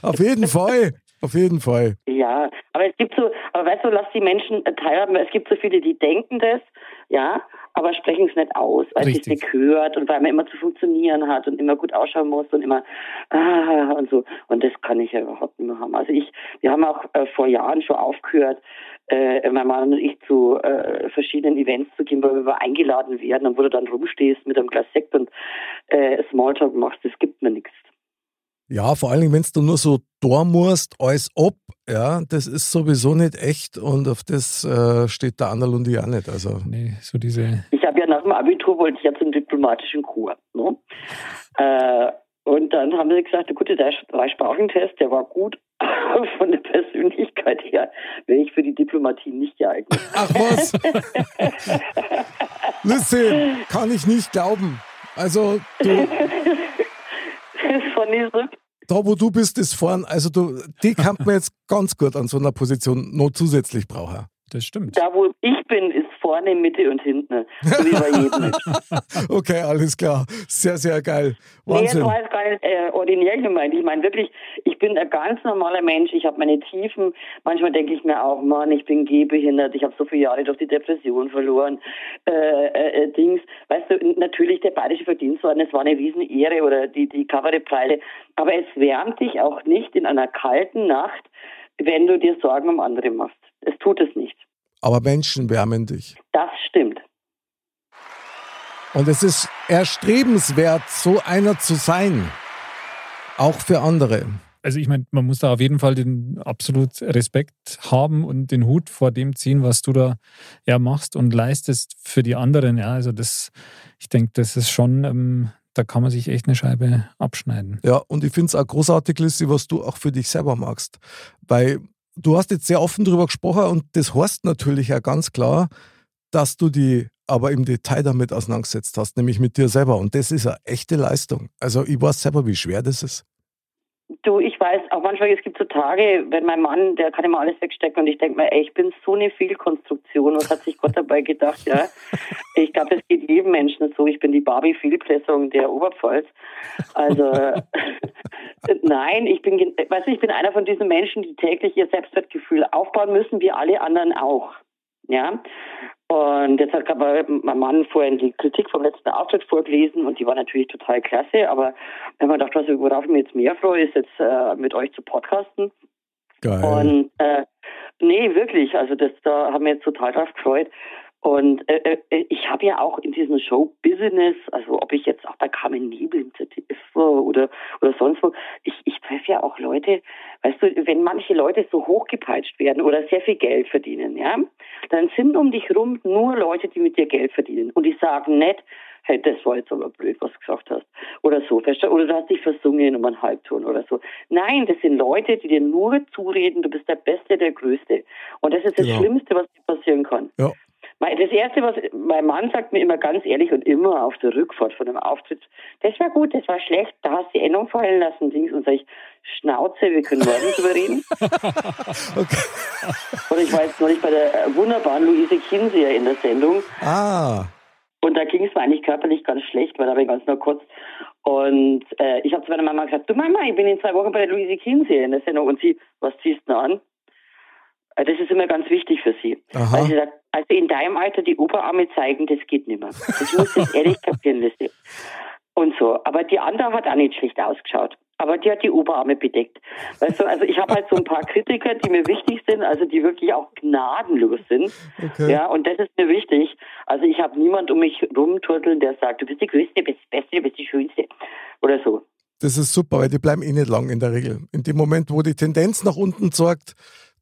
Auf jeden Fall. Auf jeden Fall. Ja, aber es gibt so, aber weißt du, lass die Menschen teilhaben. Es gibt so viele, die denken das, ja, aber sprechen es nicht aus, weil es nicht hört und weil man immer zu funktionieren hat und immer gut ausschauen muss und immer ah und so. Und das kann ich ja überhaupt nicht mehr haben. Also ich, wir haben auch äh, vor Jahren schon aufgehört, äh, mein Mann und ich zu äh, verschiedenen Events zu gehen, weil wir eingeladen werden und wo du dann rumstehst mit einem Glas Sekt und äh, Smalltalk machst, das gibt mir nichts. Ja, vor allem, wenn du nur so da musst, alles ab, ja, das ist sowieso nicht echt und auf das äh, steht der Anderl und ich auch nicht. Also. Nee, so diese. Ich habe ja nach dem Abitur wollte ich ja zum diplomatischen Chor. Ne? äh, und dann haben sie gesagt, gut, der Dreisprachentest, der war gut, aber von der Persönlichkeit her wäre ich für die Diplomatie nicht geeignet. Ach was? *laughs* Listen, kann ich nicht glauben. Also du. da, wo du bist, ist vorn. Also du, die kann man jetzt ganz gut an so einer Position noch zusätzlich brauchen. Das stimmt. Da, wo ich bin, ist vorne, Mitte und hinten. So wie bei jedem. *laughs* okay, alles klar. Sehr, sehr geil. Wahnsinn. Nee, das war jetzt gar nicht äh, ordinär gemeint. Ich meine wirklich, ich bin ein ganz normaler Mensch. Ich habe meine Tiefen. Manchmal denke ich mir auch, Mann, ich bin gehbehindert. Ich habe so viele Jahre durch die Depression verloren. Äh, äh, äh Dings. Weißt du, natürlich der Bayerische Verdienstorden, es war eine Riesenehre oder die, die Kabarettpreise. Aber es wärmt dich auch nicht in einer kalten Nacht, wenn du dir Sorgen um andere machst. Es tut es nicht. Aber Menschen wärmen dich. Das stimmt. Und es ist erstrebenswert, so einer zu sein. Auch für andere. Also ich meine, man muss da auf jeden Fall den absolut Respekt haben und den Hut vor dem ziehen, was du da ja machst und leistest für die anderen. Ja, also das, ich denke, das ist schon, ähm, da kann man sich echt eine Scheibe abschneiden. Ja, und ich finde es auch großartig, Lissi, was du auch für dich selber magst. Weil du hast jetzt sehr offen darüber gesprochen und das heißt natürlich ja ganz klar, dass du die aber im Detail damit auseinandergesetzt hast, nämlich mit dir selber. Und das ist eine echte Leistung. Also ich weiß selber, wie schwer das ist. Du, ich weiß auch manchmal, es gibt so Tage, wenn mein Mann, der kann immer alles wegstecken und ich denke mir, ey, ich bin so eine Fehlkonstruktion. Was hat sich Gott dabei gedacht, ja? Ich glaube, es geht jedem Menschen so. Ich bin die Barbie-Fehlpressung der Oberpfalz. Also, *laughs* nein, ich bin, weißt du, ich bin einer von diesen Menschen, die täglich ihr Selbstwertgefühl aufbauen müssen, wie alle anderen auch. Ja, und jetzt hat aber mein Mann vorhin die Kritik vom letzten Auftritt vorgelesen und die war natürlich total klasse. Aber wenn man dachte, worauf ich mir jetzt mehr freue, ist jetzt äh, mit euch zu podcasten. Geil. Und äh, Nee, wirklich. Also das, da haben wir jetzt total drauf gefreut. Und äh, äh, ich habe ja auch in diesem Show-Business, also ob ich jetzt auch bei Carmen Nebel im ZDF war oder, oder sonst wo, ich, ich treffe ja auch Leute, weißt du, wenn manche Leute so hochgepeitscht werden oder sehr viel Geld verdienen, ja, dann sind um dich rum nur Leute, die mit dir Geld verdienen. Und die sagen nicht, hey, das war jetzt aber blöd, was du gesagt hast. Oder so, oder du hast dich versungen um einen Halbton oder so. Nein, das sind Leute, die dir nur zureden, du bist der Beste, der Größte. Und das ist das genau. Schlimmste, was dir passieren kann. Ja. Das Erste, was mein Mann sagt mir immer ganz ehrlich und immer auf der Rückfahrt von einem Auftritt, das war gut, das war schlecht, da hast du die Endung fallen lassen, Dings. Und sag ich, Schnauze, wir können morgen drüber reden. *laughs* okay. Und ich war jetzt neulich bei der wunderbaren Luise Kinseer in der Sendung. Ah. Und da ging es mir eigentlich körperlich ganz schlecht, weil da habe ich ganz nur kurz. Und äh, ich habe zu meiner Mama gesagt, du Mama, ich bin in zwei Wochen bei der Luise Kinseer in der Sendung. Und sie, was ziehst du an? Äh, das ist immer ganz wichtig für sie. Aha. Weil sie sagt, also in deinem Alter die Oberarme zeigen, das geht nicht mehr. Das muss ich ehrlich kapieren lassen. Und so. Aber die andere hat auch nicht schlecht ausgeschaut. Aber die hat die Oberarme bedeckt. Weißt du, also ich habe halt so ein paar Kritiker, die mir wichtig sind, also die wirklich auch gnadenlos sind. Okay. Ja, und das ist mir wichtig. Also ich habe niemand um mich rumturteln, der sagt, du bist die Größte, du bist die Beste, du bist die Schönste. Oder so. Das ist super, weil die bleiben eh nicht lang in der Regel. In dem Moment, wo die Tendenz nach unten sorgt,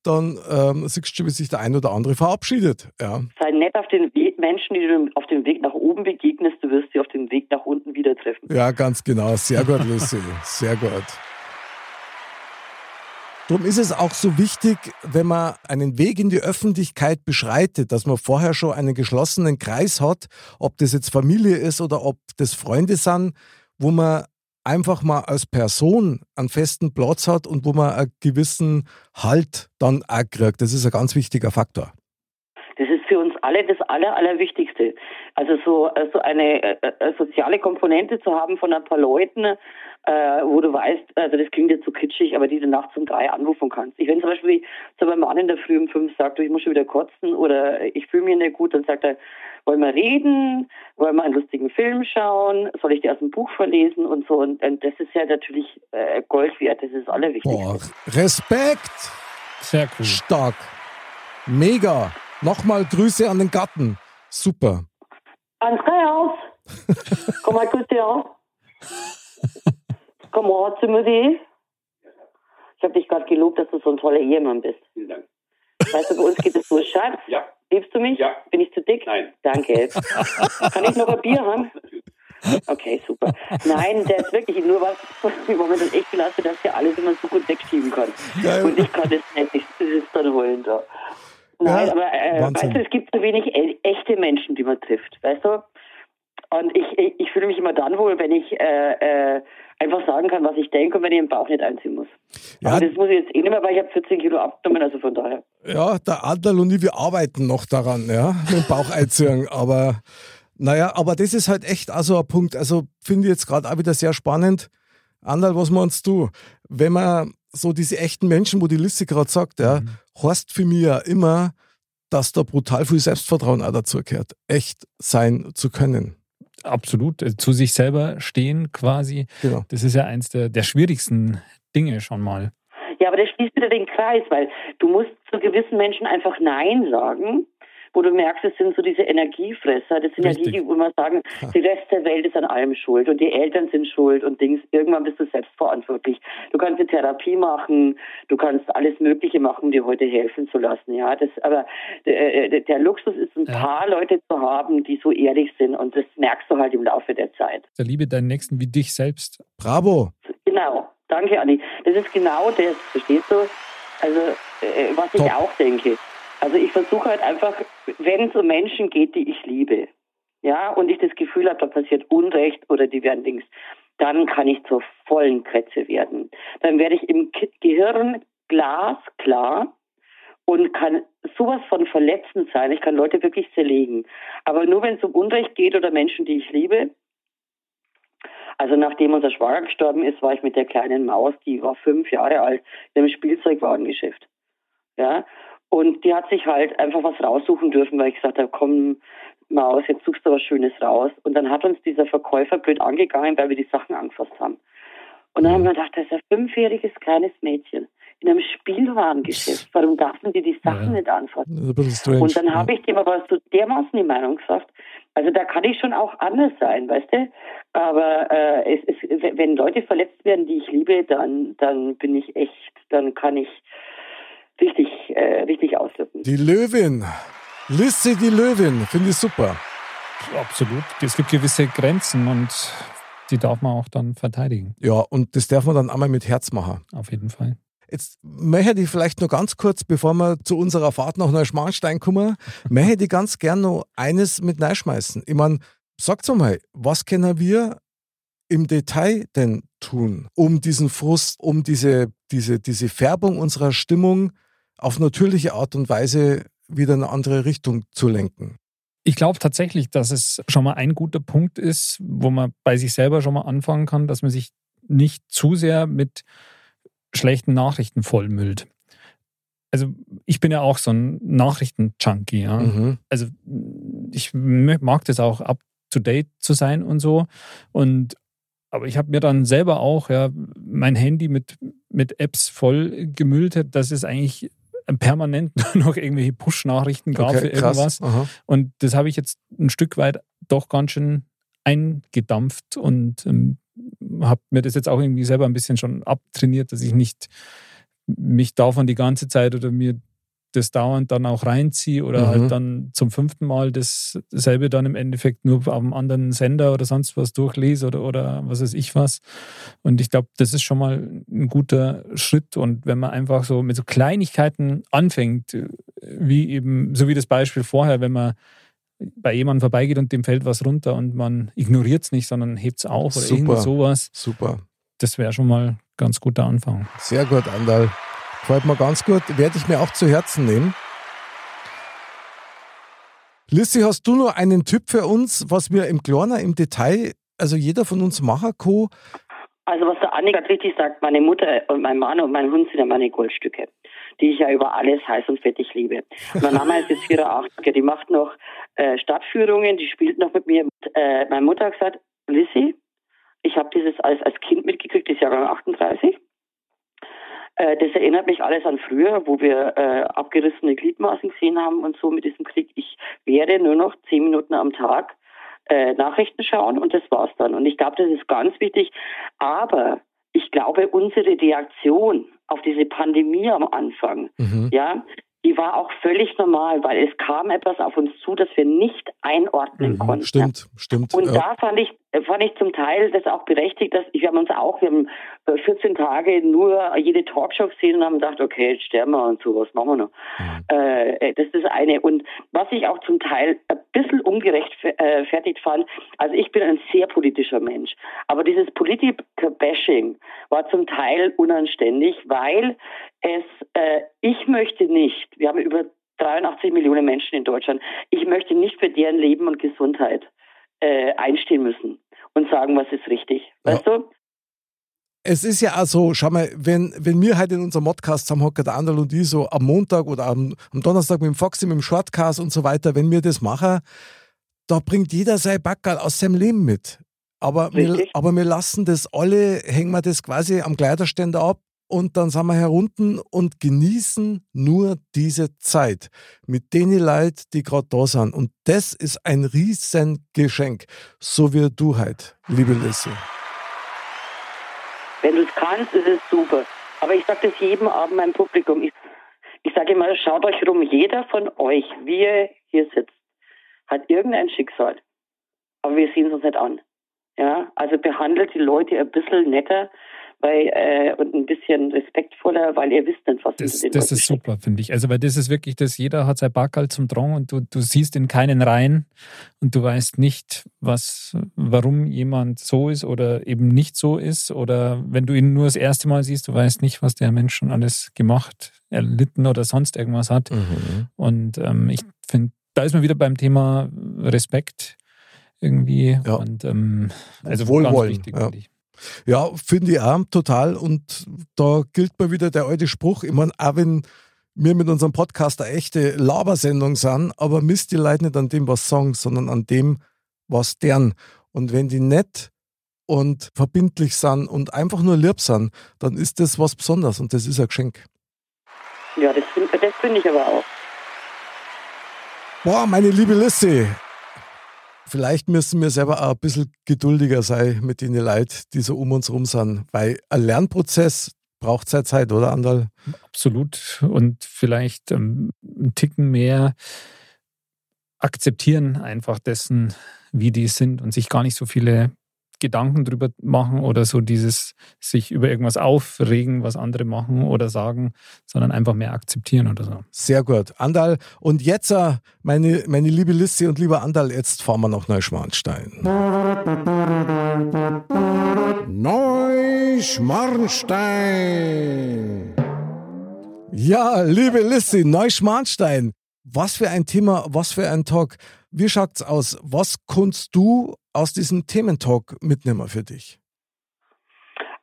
dann ähm, siehst du, wie sich der ein oder andere verabschiedet. Ja. Sei nett auf den Weg, Menschen, die du auf dem Weg nach oben begegnest, du wirst sie auf dem Weg nach unten wieder treffen. Ja, ganz genau. Sehr gut, Lucy. Sehr gut. Darum ist es auch so wichtig, wenn man einen Weg in die Öffentlichkeit beschreitet, dass man vorher schon einen geschlossenen Kreis hat, ob das jetzt Familie ist oder ob das Freunde sind, wo man einfach mal als Person einen festen Platz hat und wo man einen gewissen Halt dann auch kriegt. Das ist ein ganz wichtiger Faktor. Für uns alle das Aller, Allerwichtigste. Also so, so eine äh, äh, soziale Komponente zu haben von ein paar Leuten, äh, wo du weißt, also das klingt jetzt so kitschig, aber diese Nacht um drei anrufen kannst. Ich wenn zum Beispiel zu meinem Mann in der Früh um fünf sagt, ich muss schon wieder kotzen oder ich fühle mich nicht gut, dann sagt er, wollen wir reden, wollen wir einen lustigen Film schauen, soll ich dir aus dem Buch verlesen und so. Und, und das ist ja natürlich äh, Gold wert, das ist das Allerwichtigste. Boah, Respekt! Sehr cool. Stark. Mega. Nochmal Grüße an den Gatten. Super. Andreas, *laughs* komm mal kurz her. Komm mal zu mir. Ich habe dich gerade gelobt, dass du so ein toller Ehemann bist. Vielen Dank. Weißt du, bei uns geht es so, Schatz. Ja. Liebst du mich? Ja. Bin ich zu dick? Nein. Danke. Kann ich noch ein Bier haben? Okay, super. Nein, der ist wirklich nur was, im Moment echt gelassen, dass der alles immer so gut wegschieben kann. Ja, Und ich kann das nicht, ich sitze dann heulen da. Nein, ja, aber äh, weißt du, es gibt so wenig echte Menschen, die man trifft, weißt du? Und ich, ich, ich fühle mich immer dann wohl, wenn ich äh, äh, einfach sagen kann, was ich denke und wenn ich den Bauch nicht einziehen muss. Ja. Aber das muss ich jetzt eh nicht mehr, weil ich habe 14 Kilo abgenommen, also von daher. Ja, der Adler und ich, wir arbeiten noch daran, ja, mit dem Bauch einziehen, *laughs* aber naja, aber das ist halt echt also ein Punkt, also finde ich jetzt gerade auch wieder sehr spannend. Anderl, was meinst du? Wenn man so diese echten Menschen, wo die Liste gerade sagt, ja, mhm. heißt für mich ja immer, dass da brutal viel Selbstvertrauen auch dazu gehört, echt sein zu können. Absolut, äh, zu sich selber stehen quasi. Genau. Das ist ja eins der, der schwierigsten Dinge schon mal. Ja, aber das schließt wieder den Kreis, weil du musst zu gewissen Menschen einfach Nein sagen wo du merkst, es sind so diese Energiefresser. Das sind Richtig. ja die, die immer sagen, die Rest der Welt ist an allem schuld und die Eltern sind schuld und Dings. Irgendwann bist du selbst verantwortlich. Du kannst eine Therapie machen, du kannst alles Mögliche machen, um dir heute helfen zu lassen. Ja, das, aber der, äh, der Luxus ist, ein ja. paar Leute zu haben, die so ehrlich sind und das merkst du halt im Laufe der Zeit. Der Liebe deinen Nächsten wie dich selbst. Bravo. Genau. Danke, Anni. Das ist genau das, verstehst du? Also, äh, was Top. ich auch denke. Also ich versuche halt einfach, wenn es um Menschen geht, die ich liebe, ja, und ich das Gefühl habe, da passiert Unrecht oder die werden Dings, dann kann ich zur vollen Kretze werden. Dann werde ich im Gehirn glasklar und kann sowas von verletzend sein. Ich kann Leute wirklich zerlegen. Aber nur wenn es um Unrecht geht oder Menschen, die ich liebe. Also nachdem unser Schwager gestorben ist, war ich mit der kleinen Maus, die war fünf Jahre alt, in einem Spielzeugwarengeschäft. Ja, und die hat sich halt einfach was raussuchen dürfen, weil ich gesagt habe, komm mal aus, jetzt suchst du was Schönes raus. Und dann hat uns dieser Verkäufer blöd angegangen, weil wir die Sachen angefasst haben. Und dann haben wir gedacht, das ist ein fünfjähriges kleines Mädchen in einem Spielwarengeschäft. Warum dürfen die die Sachen Ja. nicht anfassen? Und dann habe ich dem aber so dermaßen die Meinung gesagt, also da kann ich schon auch anders sein, weißt du? Aber äh, es, es, wenn Leute verletzt werden, die ich liebe, dann, dann bin ich echt, dann kann ich richtig, äh, richtig ausflippen. Die Löwin. Lisse die Löwin. Finde ich super. Absolut. Es gibt gewisse Grenzen und die darf man auch dann verteidigen. Ja, und das darf man dann einmal mit Herz machen. Auf jeden Fall. Jetzt möchte ich vielleicht noch ganz kurz, bevor wir zu unserer Fahrt nach Neuschmarnstein kommen, *laughs* möchte ich ganz gern noch eines mit reinschmeißen. Ich meine, sagt mal, was können wir im Detail denn tun, um diesen Frust, um diese, diese, diese Färbung unserer Stimmung auf natürliche Art und Weise wieder in eine andere Richtung zu lenken? Ich glaube tatsächlich, dass es schon mal ein guter Punkt ist, wo man bei sich selber schon mal anfangen kann, dass man sich nicht zu sehr mit schlechten Nachrichten vollmüllt. Also ich bin ja auch so ein Nachrichten-Junkie. Ja? Mhm. Also ich mag das auch up to date zu sein und so. Und aber ich habe mir dann selber auch ja mein Handy mit, mit Apps voll gemüllt, dass es eigentlich permanent *laughs* nur noch irgendwelche Push-Nachrichten gab für irgendwas. Aha. Und das habe ich jetzt ein Stück weit doch ganz schön eingedampft und ähm, habe mir das jetzt auch irgendwie selber ein bisschen schon abtrainiert, dass ich nicht mich davon die ganze Zeit oder mir das dauernd dann auch reinziehe oder Mhm. halt dann zum fünften Mal das- dasselbe dann im Endeffekt nur auf einem anderen Sender oder sonst was durchlese oder, oder was weiß ich was. Und ich glaube, das ist schon mal ein guter Schritt. Und wenn man einfach so mit so Kleinigkeiten anfängt, äh, wie eben, so wie das Beispiel vorher, wenn man bei jemandem vorbeigeht und dem fällt was runter und man ignoriert es nicht, sondern hebt es auf oder Super. irgend sowas, Super. das wäre schon mal ein ganz guter Anfang. Sehr gut, Andal. Gefällt mir ganz gut. Werde ich mir auch zu Herzen nehmen. Lissi, hast du noch einen Tipp für uns, was wir im Kleiner, im Detail, also jeder von uns machen kann? Also was der Annika richtig sagt, meine Mutter und mein Mann und mein Hund sind ja meine Goldstücke, die ich ja über alles heiß und fettig liebe. Meine Mama ist jetzt 84, die macht noch äh, Stadtführungen, die spielt noch mit mir. Äh, meine Mutter hat gesagt, Lissy, ich habe dieses alles als Kind mitgekriegt, das Jahrgang 38. Äh, das erinnert mich alles an früher, wo wir äh, abgerissene Gliedmaßen gesehen haben und so mit diesem Krieg. Ich werde nur noch zehn Minuten am Tag äh, Nachrichten schauen und das war's dann. Und ich glaube, das ist ganz wichtig. Aber ich glaube, unsere Reaktion auf diese Pandemie am Anfang, Mhm. ja, die war auch völlig normal, weil es kam etwas auf uns zu, das wir nicht einordnen konnten. Mhm. Stimmt, stimmt. Und ja. da fand ich, fand ich zum Teil das auch berechtigt, dass wir haben uns auch, wir haben äh, 14 Tage nur jede Talkshow gesehen und haben gedacht, okay, jetzt sterben wir und so, was machen wir noch? Mhm. Äh, das ist eine. Und was ich auch zum Teil ein bisschen ungerechtfertigt fand, also ich bin ein sehr politischer Mensch, aber dieses Politiker-Bashing war zum Teil unanständig, weil es, äh, ich möchte nicht, wir haben über 83 Millionen Menschen in Deutschland, ich möchte nicht für deren Leben und Gesundheit äh, einstehen müssen und sagen, was ist richtig. Ja. Weißt du? Es ist ja auch so, schau mal, wenn, wenn wir halt in unserem Modcast zusammenhocken, der Anderl und ich, so am Montag oder am, am Donnerstag mit dem Foxy, mit dem Shortcast und so weiter, wenn wir das machen, da bringt jeder sein Backerl aus seinem Leben mit. Aber wir, aber wir lassen das alle, hängen wir das quasi am Kleiderständer ab und dann sind wir herunten und genießen nur diese Zeit mit denen Leuten, die gerade da sind. Und das ist ein riesen Geschenk, so wie du halt, liebe Lissy. Wenn du es kannst, ist es super. Aber ich sage das jedem Abend meinem Publikum. Ich, ich sage immer, schaut euch rum, jeder von euch, wie ihr hier sitzt, hat irgendein Schicksal. Aber wir sehen es uns nicht an. Ja, also behandelt die Leute ein bisschen netter weil, äh, und ein bisschen respektvoller, weil ihr wisst nicht, was Das, den das ist super, finde ich. Also, weil das ist wirklich das, jeder hat sein Backerl zum Drang und du, du siehst in keinen rein und du weißt nicht, was, warum jemand so ist oder eben nicht so ist. Oder wenn du ihn nur das erste Mal siehst, du weißt nicht, was der Mensch schon alles gemacht, erlitten oder sonst irgendwas hat. Mhm. Und ähm, ich finde, da ist man wieder beim Thema Respekt irgendwie. Ja. Und ähm, also Wohlwollen, ganz wichtig, ja. Ja, finde ich auch total. Und da gilt mal wieder der alte Spruch. Ich meine, auch wenn wir mit unserem Podcast eine echte Labersendung sind, aber misst die Leute nicht an dem, was sagen, sondern an dem, was deren. Und wenn die nett und verbindlich sind und einfach nur lieb sind, dann ist das was Besonderes und das ist ein Geschenk. Ja, das, find- das finde ich aber auch. Boah, meine liebe Lissy. Vielleicht müssen wir selber auch ein bisschen geduldiger sein mit den Leuten, die so um uns rum sind. Weil ein Lernprozess braucht seine Zeit, oder Andal? Absolut. Und vielleicht ähm, einen Ticken mehr akzeptieren einfach dessen, wie die sind und sich gar nicht so viele Gedanken drüber machen oder so dieses sich über irgendwas aufregen, was andere machen oder sagen, sondern einfach mehr akzeptieren oder so. Sehr gut. Andal, und jetzt, äh, meine, meine liebe Lissy und lieber Andal, jetzt fahren wir nach Neuschmarnstein. Neuschmarnstein. Ja, liebe Lissy, Neuschmarnstein. Was für ein Thema, was für ein Talk. Wie schaut's aus? Was kannst du aus diesem Thementalk mitnehmen für dich?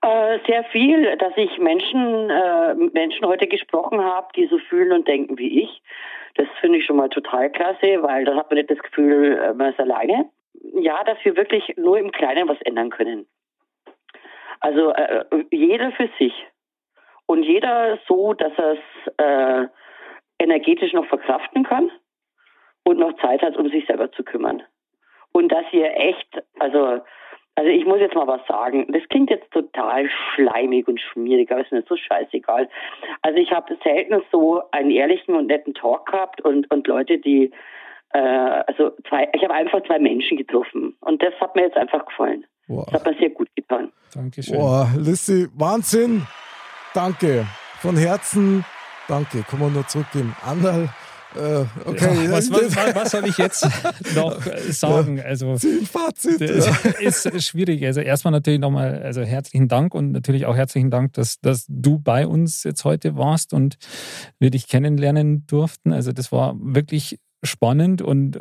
Äh, sehr viel, dass ich Menschen, äh, Menschen heute gesprochen habe, die so fühlen und denken wie ich. Das finde ich schon mal total klasse, weil dann hat man nicht das Gefühl, äh, man ist alleine. Ja, dass wir wirklich nur im Kleinen was ändern können. Also äh, jeder für sich. Und jeder so, dass er es äh, energetisch noch verkraften kann und noch Zeit hat, um sich selber zu kümmern. Und dass ihr echt, also also ich muss jetzt mal was sagen. Das klingt jetzt total schleimig und schmierig, aber ist mir so scheißegal. Also ich habe selten so einen ehrlichen und netten Talk gehabt und, und Leute, die äh, also zwei, ich habe einfach zwei Menschen getroffen und das hat mir jetzt einfach gefallen. Boah, Das hat mir sehr gut getan. Dankeschön. Boah Lissy, Wahnsinn. Danke. Von Herzen, danke. Kann man nur zurückgeben. Andal, äh, okay. Ja, was, was, *laughs* was, soll ich jetzt *laughs* noch sagen? Also Fazit. Ist schwierig. Also erstmal natürlich nochmal, also herzlichen Dank und natürlich auch herzlichen Dank, dass, dass du bei uns jetzt heute warst und wir dich kennenlernen durften. Also das war wirklich spannend und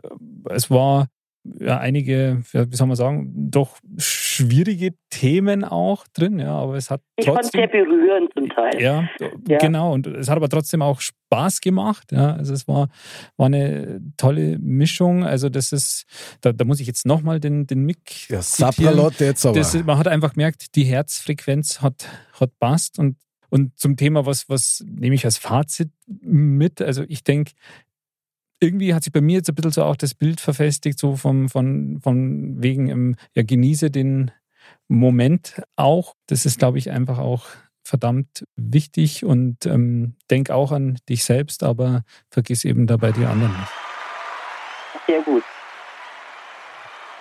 es war ja einige, wie soll man sagen, doch schwierige Themen auch drin, ja, aber es hat Ich fand es sehr trotzdem berührend zum Teil. ja, Ja. genau. Und es hat aber trotzdem auch Spaß gemacht. Ja, also es war, war eine tolle Mischung. Also das ist, da, da muss ich jetzt nochmal den, den Mick Ja. Sapralot jetzt aber. Das, man hat einfach gemerkt, die Herzfrequenz hat, hat passt. Und, und zum Thema, was, was nehme ich als Fazit mit? Also ich denke, irgendwie hat sich bei mir jetzt ein bisschen so auch das Bild verfestigt, so vom, von, von wegen, ähm, ja, genieße den Moment auch. Das ist, glaube ich, einfach auch verdammt wichtig und ähm, denk auch an dich selbst, aber vergiss eben dabei die anderen nicht. Sehr gut.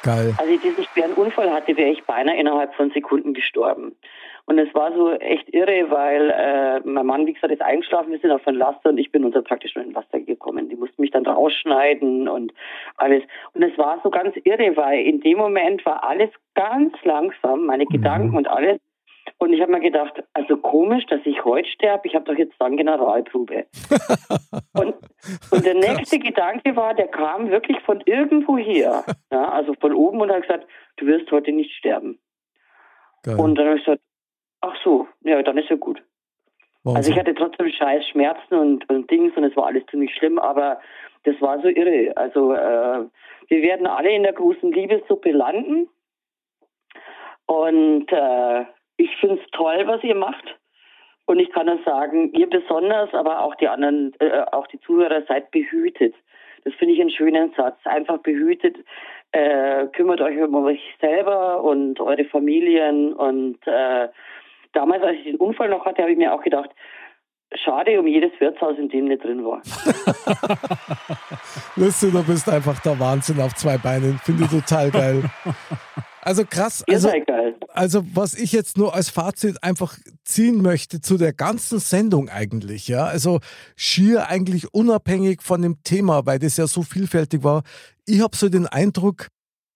Geil. Als ich diesen schweren Unfall hatte, wäre ich beinahe innerhalb von Sekunden gestorben. Und es war so echt irre, weil äh, mein Mann, wie gesagt, ist eingeschlafen, wir sind auf ein Laster und ich bin unter praktisch nur in Laster gekommen. Die mussten mich dann rausschneiden und alles. Und es war so ganz irre, weil in dem Moment war alles ganz langsam, meine Gedanken und alles. Und ich habe mir gedacht, also komisch, dass ich heute sterbe, ich habe doch jetzt dann Generalprobe. *laughs* und, und der nächste Gedanke war, der kam wirklich von irgendwo her, *laughs* ja, also von oben und hat gesagt, du wirst heute nicht sterben. Geil. Und dann habe ich gesagt, ach so, ja, dann ist ja gut. Also Wahnsinn. ich hatte trotzdem scheiß Schmerzen und, und Dings und es war alles ziemlich schlimm, aber das war so irre. Also äh, wir werden alle in der großen Liebessuppe landen. Und äh, ich finde es toll, was ihr macht. Und ich kann nur sagen, ihr besonders, aber auch die anderen, äh, auch die Zuhörer, seid behütet. Das finde ich einen schönen Satz. Einfach behütet. Äh, kümmert euch um euch selber und eure Familien. Und äh, damals, als ich den Unfall noch hatte, habe ich mir auch gedacht, schade um jedes Wirtshaus, in dem nicht drin war. *laughs* Liste, du bist einfach der Wahnsinn auf zwei Beinen. Finde ich total geil. *laughs* Also krass. Also, also was ich jetzt nur als Fazit einfach ziehen möchte zu der ganzen Sendung eigentlich, ja, also schier eigentlich unabhängig von dem Thema, weil das ja so vielfältig war. Ich habe so den Eindruck,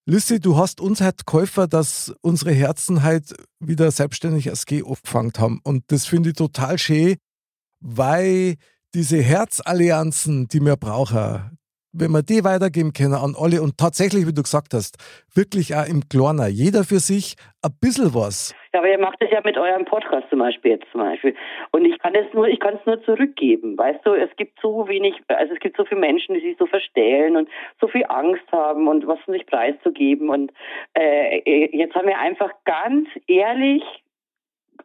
Lissi, du hast uns halt Käufer, dass unsere Herzen halt wieder selbstständig als G aufgefangen haben. Und das finde ich total schön, weil diese Herzallianzen, die wir brauchen, wenn wir die weitergeben können an alle und tatsächlich, wie du gesagt hast, wirklich auch im Kleiner, jeder für sich ein bisschen was. Ja, aber ihr macht es ja mit eurem Podcast zum Beispiel jetzt zum Beispiel. Und ich kann es nur, ich kann es nur zurückgeben. Weißt du, es gibt so wenig, also es gibt so viele Menschen, die sich so verstellen und so viel Angst haben und was sich preiszugeben. Und äh, jetzt haben wir einfach ganz ehrlich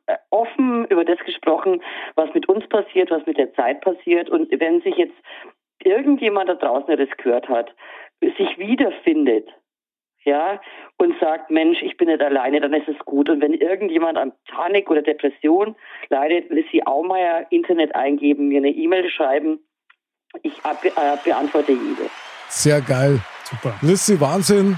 äh, offen über das gesprochen, was mit uns passiert, was mit der Zeit passiert. Und wenn sich jetzt irgendjemand da draußen, der das gehört hat, sich wiederfindet, ja, und sagt, Mensch, ich bin nicht alleine, dann ist es gut. Und wenn irgendjemand an Panik oder Depression leidet, Lissy Aumeier Internet eingeben, mir eine E-Mail schreiben. Ich be äh, beantworte jede. Sehr geil. Super. Lissy, Wahnsinn.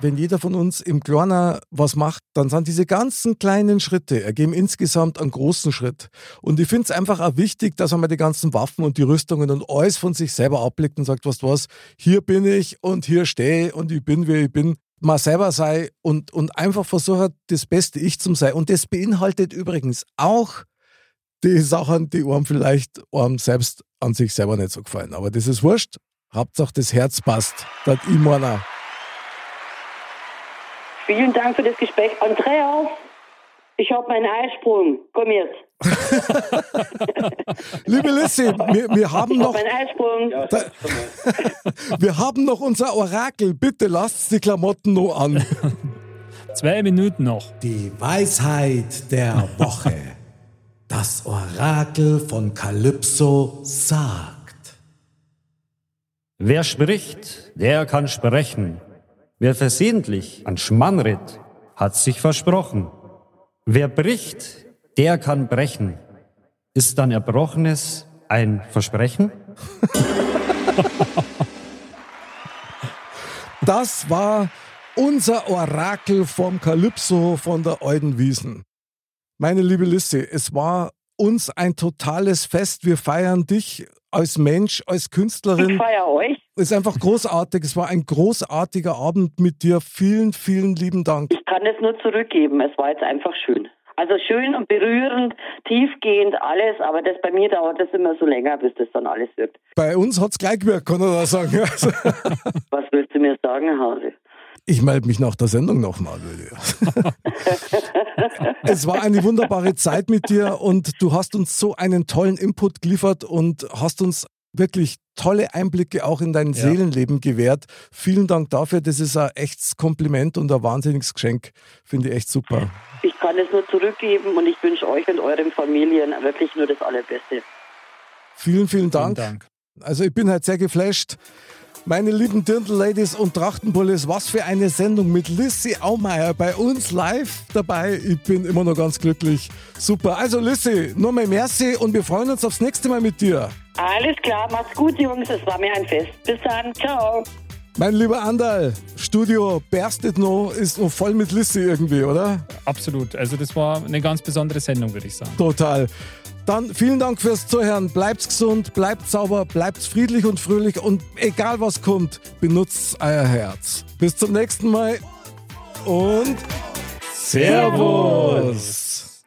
Wenn jeder von uns im Kleiner was macht, dann sind diese ganzen kleinen Schritte ergeben insgesamt einen großen Schritt. Und ich finde es einfach auch wichtig, dass man die ganzen Waffen und die Rüstungen und alles von sich selber abblickt und sagt, was was, hier bin ich und hier stehe und ich bin, wie ich bin. Mal selber sei und, und einfach versuche, das beste Ich zu sein. Und das beinhaltet übrigens auch die Sachen, die einem vielleicht einem selbst an sich selber nicht so gefallen. Aber das ist wurscht. Hauptsache das Herz passt. Das ich meiner. Vielen Dank für das Gespräch. Andreas, ich habe meinen Eisprung. Komm jetzt. *laughs* Liebe Lissy, wir, wir haben Ich noch, meinen Eisprung. *laughs* wir haben noch unser Orakel. Bitte lasst die Klamotten noch an. *laughs* Zwei Minuten noch. Die Weisheit der Woche. Das Orakel von Kalypso sagt. Wer spricht, der kann sprechen. Wer versehentlich an Schmann ritt, hat sich versprochen. Wer bricht, der kann brechen. Ist dann Erbrochenes ein Versprechen? *laughs* Das war unser Orakel vom Kalypso von der Eudenwiesen. Meine liebe Lissy, es war uns ein totales Fest. Wir feiern dich als Mensch, als Ich Künstlerin. feiere euch. Es ist einfach großartig. Es war ein großartiger Abend mit dir. Vielen, vielen lieben Dank. Ich kann es nur zurückgeben. Es war jetzt einfach schön. Also schön und berührend, tiefgehend, alles, aber das bei mir dauert das immer so länger, bis das dann alles wirkt. Bei uns hat es gleich gewirkt, kann ich da sagen. Was willst du mir sagen, Hase? Ich melde mich nach der Sendung nochmal, Lydia. *laughs* es war eine wunderbare Zeit mit dir und du hast uns so einen tollen Input geliefert und hast uns wirklich tolle Einblicke auch in dein Ja. Seelenleben gewährt. Vielen Dank dafür. Das ist ein echtes Kompliment und ein wahnsinniges Geschenk. Finde ich echt super. Ich kann es nur zurückgeben und ich wünsche euch und euren Familien wirklich nur das Allerbeste. Vielen, vielen Dank. Vielen Dank. Also ich bin halt sehr geflasht. Meine lieben Dirndl-Ladies und Trachtenbullis, was für eine Sendung mit Lissy Aumeier bei uns live dabei. Ich bin immer noch ganz glücklich. Super. Also Lissy, nur mal merci und wir freuen uns aufs nächste Mal mit dir. Alles klar, macht's gut, Jungs. Es war mir ein Fest. Bis dann. Ciao. Mein lieber Andal, Studio berstet noch, ist noch voll mit Lissy irgendwie, oder? Absolut. Also das war eine ganz besondere Sendung, würde ich sagen. Total. Dann vielen Dank fürs Zuhören. Bleibt's gesund, bleibt sauber, bleibt friedlich und fröhlich und egal was kommt, benutzt euer Herz. Bis zum nächsten Mal und Servus.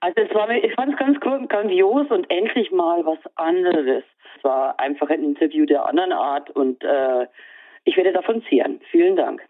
Also es war, ich fand es ganz gro- grandios und endlich mal was anderes. Es war einfach ein Interview der anderen Art und äh, ich werde davon zehren. Vielen Dank.